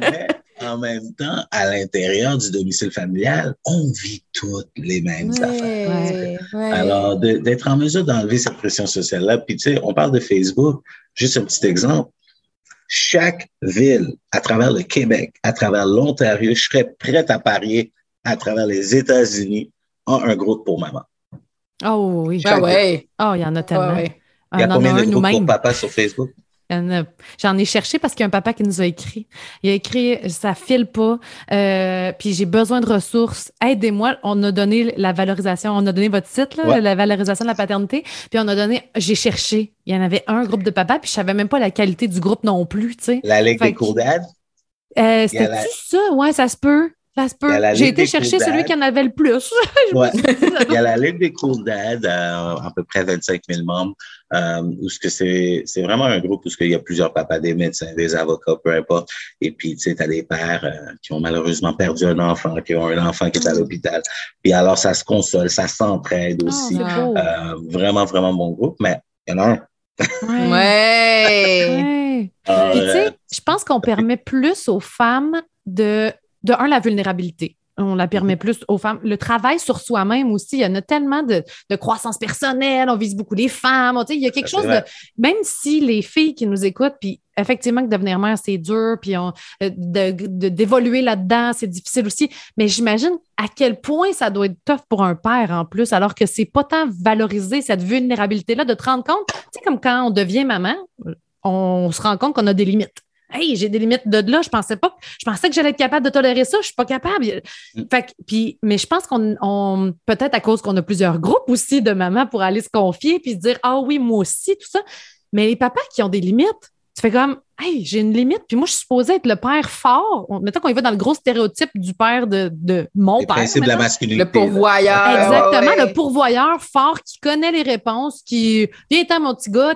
mais en même temps, à l'intérieur du domicile familial, on vit toutes les mêmes affaires. Alors, d'être en mesure d'enlever cette pression sociale-là, puis tu sais, on parle de Facebook, juste un petit exemple. Chaque ville à travers le Québec, à travers l'Ontario, je serais prête à parier à travers les États-Unis a un groupe pour maman. Oh oui. Ah ouais. Oh, il y en a tellement. Il y a combien de groupes pour papa sur Facebook? J'en ai cherché parce qu'il y a un papa qui nous a écrit. Il a écrit Ça file pas, euh, puis j'ai besoin de ressources. Aidez-moi. On a donné la valorisation, on a donné votre site, la valorisation de la paternité, puis on a donné. J'ai cherché. Il y en avait un groupe de papas, puis je savais même pas la qualité du groupe non plus. Tu sais. La Ligue des cours d'aide? Euh, C'était ça? Ouais, ça se peut. Ça se peut. J'ai été chercher celui qui en avait le plus. Il y a la Ligue des cours d'aide, euh, à peu près 25 000 membres, euh, où ce que c'est, c'est vraiment un groupe où il y a plusieurs papas, des médecins, des avocats, peu importe. Et puis, tu sais, tu as des pères euh, qui ont malheureusement perdu un enfant, qui ont un enfant qui est à l'hôpital. Puis alors, ça se console, ça s'entraide ah, aussi. euh, vraiment, vraiment bon groupe, mais il y en a un. Ouais. ouais. tu sais, je pense qu'on permet plus aux femmes de de un, la vulnérabilité. On la permet plus aux femmes. Le travail sur soi-même aussi, il y en a tellement de, croissance personnelle, on vise beaucoup les femmes. il y a quelque chose de. Même si les filles qui nous écoutent, puis effectivement que devenir mère, c'est dur, puis on, euh, d'évoluer là-dedans, c'est difficile aussi. Mais j'imagine à quel point ça doit être tough pour un père en plus, alors que c'est pas tant valorisé cette vulnérabilité-là, de te rendre compte, tu sais, comme quand on devient maman, on se rend compte qu'on a des limites. Hey, j'ai des limites de là, je pensais pas, je pensais que j'allais être capable de tolérer ça, je suis pas capable. Mm. Fait puis, mais je pense qu'on, peut-être à cause qu'on a plusieurs groupes aussi de mamans pour aller se confier puis se dire, ah oui, moi aussi, tout ça. Mais les papas qui ont des limites, tu fais comme, hey, j'ai une limite, puis moi, je suis supposée être le père fort. Mettons qu'on y va dans le gros stéréotype du père de, de mon les père. de la masculinité. Le pourvoyeur. Exactement, le pourvoyeur fort qui connaît les réponses, qui vient à mon petit gars,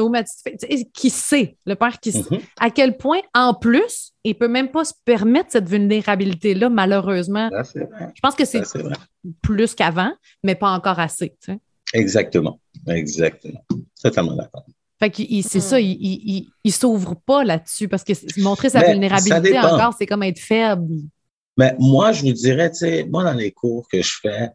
ou ma petite qui sait, le père qui sait. Mm-hmm. À quel point, en plus, il peut même pas se permettre cette vulnérabilité-là, malheureusement. Je pense que c'est plus qu'avant, mais pas encore assez. Exactement. Exactement. Totalement d'accord. Fait que c'est ça, il, il, il, s'ouvre pas là-dessus parce que montrer sa vulnérabilité encore, c'est comme être faible. Mais moi, je vous dirais, tu sais, moi, dans les cours que je fais,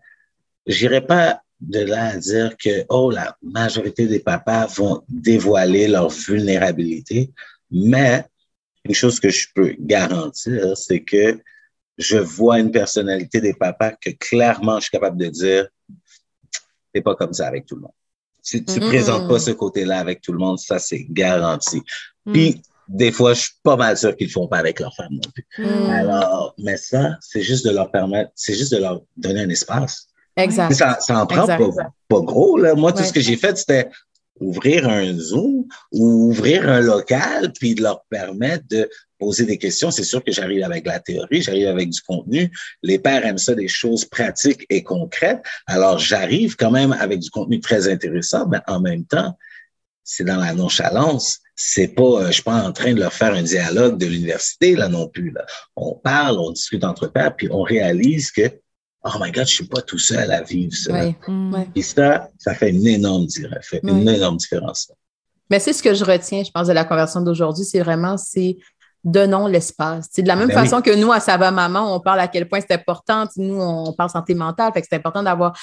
j'irai pas de là à dire que, oh, la majorité des papas vont dévoiler leur vulnérabilité, mais une chose que je peux garantir, c'est que je vois une personnalité des papas que clairement, je suis capable de dire, c'est pas comme ça avec tout le monde. Tu ne mm-hmm. présentes pas ce côté-là avec tout le monde, ça, c'est garanti. Mm. Puis, des fois, je suis pas mal sûr qu'ils ne font pas avec leur femme non plus. Mm. Alors, mais ça, c'est juste de leur permettre, c'est juste de leur donner un espace. Exact. Ça, ça en prend pas, pas, gros. Là. Moi, tout ce que j'ai fait, c'était ouvrir un Zoom ou ouvrir un local, puis de leur permettre de poser des questions. C'est sûr que j'arrive avec la théorie, j'arrive avec du contenu. Les pères aiment ça, des choses pratiques et concrètes. Alors, j'arrive quand même avec du contenu très intéressant, mais en même temps, c'est dans la nonchalance. C'est pas, euh, je suis pas en train de leur faire un dialogue de l'université, là, non plus, là. On parle, on discute entre pères, puis on réalise que oh my God, je suis pas tout seul à vivre ça. Et ça, ça fait une énorme, une énorme différence. Mais c'est ce que je retiens, je pense, de la conversation d'aujourd'hui, c'est vraiment c'est donnons l'espace. C'est de la même Ben oui. façon que nous, à Sava Maman, on parle à quel point c'est important. Nous, on parle santé mentale, fait que c'est important d'avoir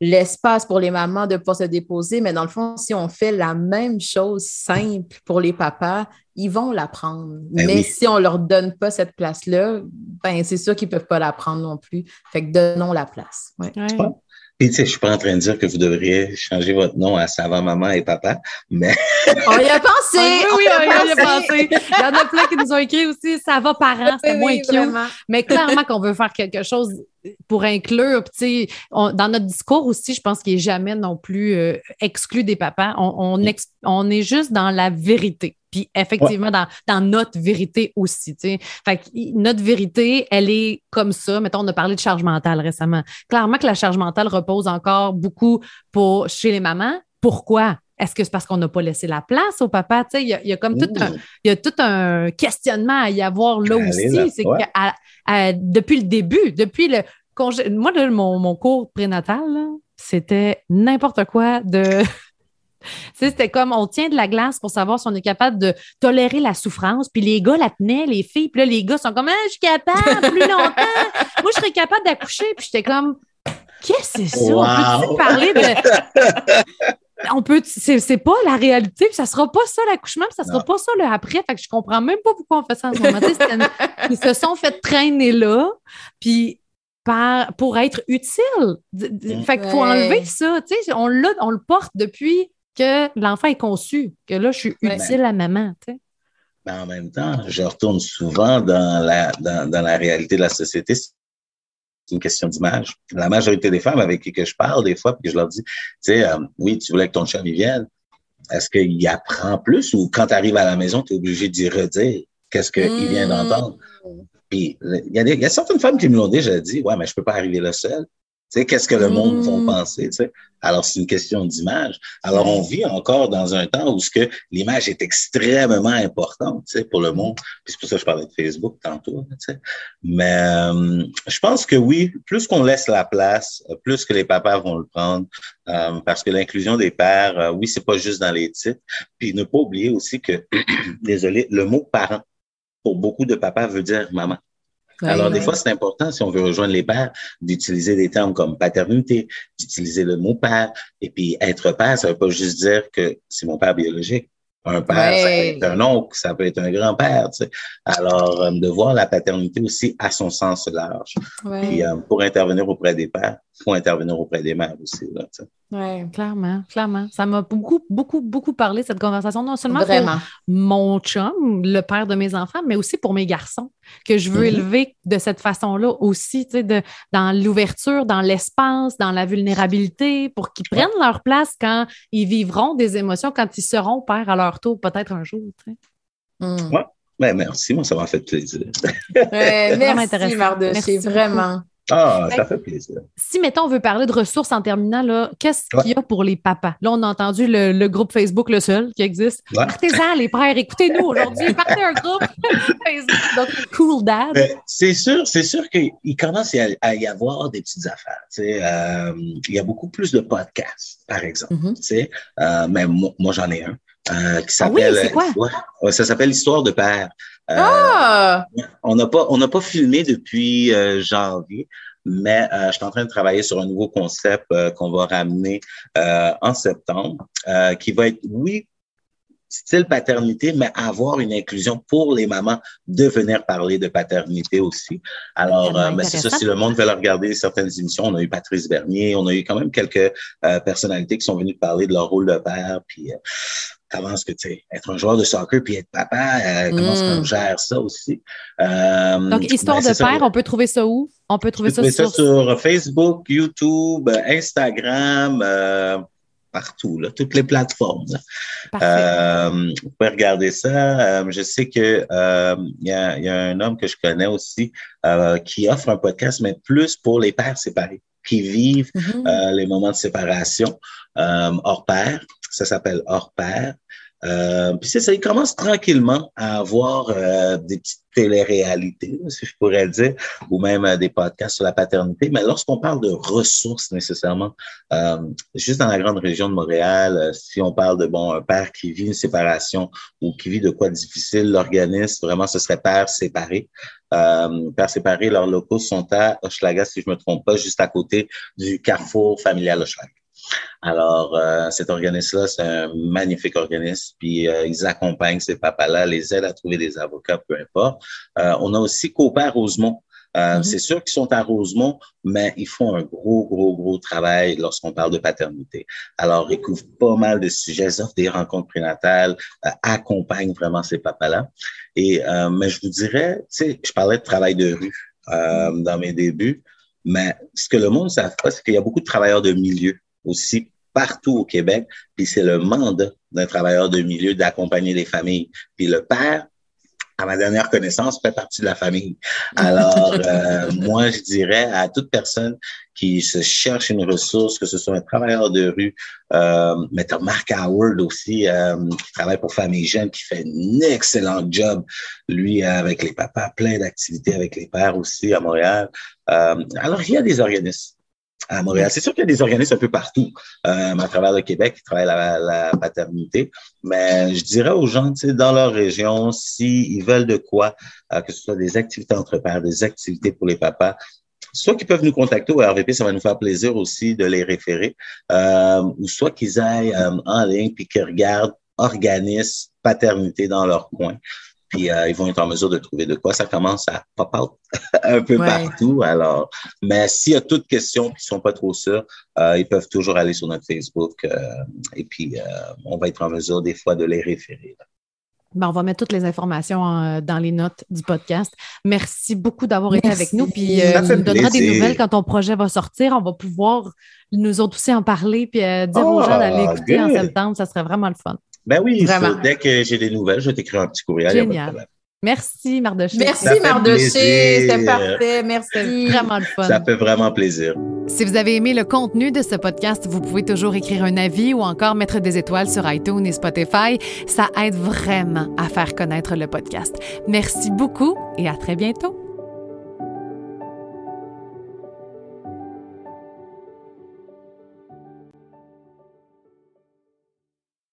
l'espace pour les mamans de pouvoir se déposer. Mais dans le fond, si on fait la même chose simple pour les papas, ils vont l'apprendre. Ben Mais oui. si on leur donne pas cette place-là, ben c'est sûr qu'ils peuvent pas la prendre non plus. Fait que donnons la place. Ouais. Ouais. Puis, tu sais, je suis pas en train de dire que vous devriez changer votre nom à Savant Maman et Papa, mais On y a pensé! Ah, oui, oui, on on y a pensé. Il y en a plein qui nous ont écrit aussi, ça va parents, c'est Oui, moins oui, cute. vraiment. Mais clairement qu'on veut faire quelque chose pour inclure. Puis, tu sais, dans notre discours aussi, je pense qu'il n'est jamais non plus euh, exclu des papas. On, on, ex- on est juste dans la vérité. Puis effectivement, dans, dans notre vérité aussi. Fait que notre vérité, elle est comme ça. Mettons, on a parlé de charge mentale récemment. Clairement que la charge mentale repose encore beaucoup pour, chez les mamans. Pourquoi? Est-ce que c'est parce qu'on n'a pas laissé la place au papa? Il y, a- il y a comme tout un, y a tout un questionnement à y avoir là Allez, aussi. C'est ouais. depuis le début, depuis le congé, moi, là, mon, mon cours prénatal, c'était n'importe quoi de. C'était comme on tient de la glace pour savoir si on est capable de tolérer la souffrance. Puis les gars la tenaient, les filles. Puis là, les gars sont comme, ah, je suis capable plus longtemps. Moi, je serais capable d'accoucher. Puis j'étais comme, qu'est-ce que c'est ça? On peut-tu Wow. parler de. On peut, c'est, c'est pas la réalité, puis ça sera pas ça l'accouchement, puis ça sera Non. pas ça le après. Fait que je comprends même pas pourquoi on fait ça en ce moment. Une- Ils se sont fait traîner là, puis par, pour être utile. Mm. Fait qu'il faut Ouais. enlever ça. Tu sais, on, l'a- on le porte depuis que l'enfant est conçu, que là, je suis Ouais. utile à maman. Tu sais. Mais en même temps, je retourne souvent dans la, dans, dans la réalité de la société. C'est une question d'image. La majorité des femmes avec qui que je parle des fois, puis que je leur dis, tu sais, euh, oui, tu voulais que ton chum y vienne. Est-ce qu'il apprend plus ou quand tu arrives à la maison, tu es obligé d'y redire qu'est-ce qu'il vient Mm. d'entendre? Puis il y, a des- il y a certaines femmes qui me l'ont déjà dit, ouais, mais je peux pas arriver là seul. Sais, qu'est-ce que le monde Mm. va penser, tu sais? Alors, c'est une question d'image. Alors, on vit encore dans un temps où ce que l'image est extrêmement importante, pour le monde. Puis c'est pour ça que je parlais de Facebook tantôt. Mais euh, je pense que oui, plus qu'on laisse la place, euh, plus que les papas vont le prendre, euh, parce que l'inclusion des pères, euh, oui, c'est pas juste dans les titres. Puis ne pas oublier aussi que, désolé, le mot parent pour beaucoup de papas veut dire maman. Ouais, Alors, des fois, c'est important, si on veut rejoindre les pères, d'utiliser des termes comme paternité, d'utiliser le mot père. Et puis, être père, ça veut pas juste dire que c'est mon père biologique. Un père, ça peut être un oncle, ça peut être un grand-père. Tu sais. Alors, euh, de voir la paternité aussi à son sens large. Ouais. Puis, euh, pour intervenir auprès des pères, faut intervenir auprès des mères aussi. Ouais. Clairement, clairement. Ça m'a beaucoup, beaucoup, beaucoup parlé, cette conversation, non seulement pour mon chum, le père de mes enfants, mais aussi pour mes garçons, que je veux Mhm. élever de cette façon-là aussi, tu sais, de, dans l'ouverture, dans l'espace, dans la vulnérabilité, pour qu'ils prennent leur place quand ils vivront des émotions, quand ils seront pères à leur tour, peut-être un jour. Mm. Ouais. Ben, merci, moi, ça m'a fait plaisir. Ouais, merci, intéressant. Mardoché, Merci beaucoup. vraiment. Ah, ça fait plaisir. Si, mettons, on veut parler de ressources en terminant, qu'est-ce Ouais. qu'il y a pour les papas? Là, on a entendu le, le groupe Facebook, le seul qui existe. Ouais. Partez-en, les pères, écoutez-nous aujourd'hui, partez un groupe Facebook. Donc, Cool Dad. Ben, c'est sûr, c'est sûr qu'il commence à, à y avoir des petites affaires. Euh, il y a beaucoup plus de podcasts, par exemple. Mhm. Sais, euh, mais moi, moi, j'en ai un euh, qui Ah oui, s'appelle. ouais, ça s'appelle Histoire de père. Euh, Ah! On n'a pas, on n'a pas filmé depuis euh, janvier, mais euh, je suis en train de travailler sur un nouveau concept euh, qu'on va ramener euh, en septembre, euh, qui va être, oui, style paternité, mais avoir une inclusion pour les mamans de venir parler de paternité aussi. Alors, euh, ben, c'est ça, si le monde veut regarder certaines émissions, on a eu Patrice Bernier, on a eu quand même quelques euh, personnalités qui sont venues parler de leur rôle de père, puis euh, est-ce que, tu sais, être un joueur de soccer puis être papa, euh, comment est-ce Mm. qu'on gère ça aussi? Euh, Donc, Histoire ben, de père, on peut trouver ça où? On peut trouver ça sur... ça sur Facebook, YouTube, Instagram, euh, partout, là, toutes les plateformes. vous pouvez regarder ça. Je sais que il y, a, il y a un homme que je connais aussi qui offre un podcast, mais plus pour les pères séparés qui vivent Mhm. euh, les moments de séparation hors pair. Ça s'appelle hors pair. Euh, puis ça, ils commencent tranquillement à avoir euh, des petites télé-réalités, si je pourrais dire, ou même euh, des podcasts sur la paternité. Mais lorsqu'on parle de ressources nécessairement, euh, juste dans la grande région de Montréal, euh, si on parle de bon un père qui vit une séparation ou qui vit de quoi difficile, l'organisme vraiment ce serait père séparé. Euh, père séparé, leurs locaux sont à Hochelaga, si je me trompe pas, juste à côté du carrefour familial Hochelaga. Alors, euh, cet organisme-là, c'est un magnifique organisme, puis euh, ils accompagnent ces papas-là, les aident à trouver des avocats, peu importe. Euh, on a aussi Coopère Rosemont. Euh, Mhm. C'est sûr qu'ils sont à Rosemont, mais ils font un gros, gros, gros travail lorsqu'on parle de paternité. Alors, ils couvrent pas mal de sujets, ils offrent des rencontres prénatales, euh, accompagnent vraiment ces papas-là. Et euh, mais je vous dirais, tu sais, je parlais de travail de rue euh, dans mes débuts, mais ce que le monde ne savent pas, c'est qu'il y a beaucoup de travailleurs de milieu aussi partout au Québec, puis c'est le mandat d'un travailleur de milieu d'accompagner les familles. Puis le père, à ma dernière connaissance, fait partie de la famille. Alors, euh, moi, je dirais à toute personne qui se cherche une ressource, que ce soit un travailleur de rue, euh, mais t'as Mark Howard aussi, euh, qui travaille pour Famille Jeune, qui fait un excellent job, lui, avec les papas, plein d'activités avec les pères aussi à Montréal. Euh, alors, il y a des organismes à Montréal. C'est sûr qu'il y a des organismes un peu partout euh, à travers le Québec qui travaillent la, la paternité, mais je dirais aux gens, tu sais, dans leur région, s'ils veulent de quoi, euh, que ce soit des activités entre pères, des activités pour les papas, soit qu'ils peuvent nous contacter au RVP, ça va nous faire plaisir aussi de les référer, euh, ou soit qu'ils aillent euh, en ligne puis qu'ils regardent organismes paternité dans leur coin. Puis euh, ils vont être en mesure de trouver de quoi. Ça commence à pop out un peu Ouais. partout. Alors, mais s'il y a toutes questions qui sont pas trop sûrs, euh, ils peuvent toujours aller sur notre Facebook euh, et puis euh, on va être en mesure des fois de les référer. Ben, on va mettre toutes les informations dans les notes du podcast. Merci beaucoup d'avoir été avec nous. Puis, euh, fait nous donneras des nouvelles quand ton projet va sortir. On va pouvoir nous autres aussi en parler puis euh, dire aux Oh, gens d'aller écouter en septembre. Ça serait vraiment le fun. Ben oui, Vraiment. dès que j'ai des nouvelles, je vais t'écrire un petit courriel. y a pas de Génial. problème. Merci, Mardoché. Merci, Mardoché. C'était parfait. Merci. vraiment le fun. Ça fait vraiment plaisir. Si vous avez aimé le contenu de ce podcast, vous pouvez toujours écrire un avis ou encore mettre des étoiles sur iTunes et Spotify. Ça aide vraiment à faire connaître le podcast. Merci beaucoup et à très bientôt.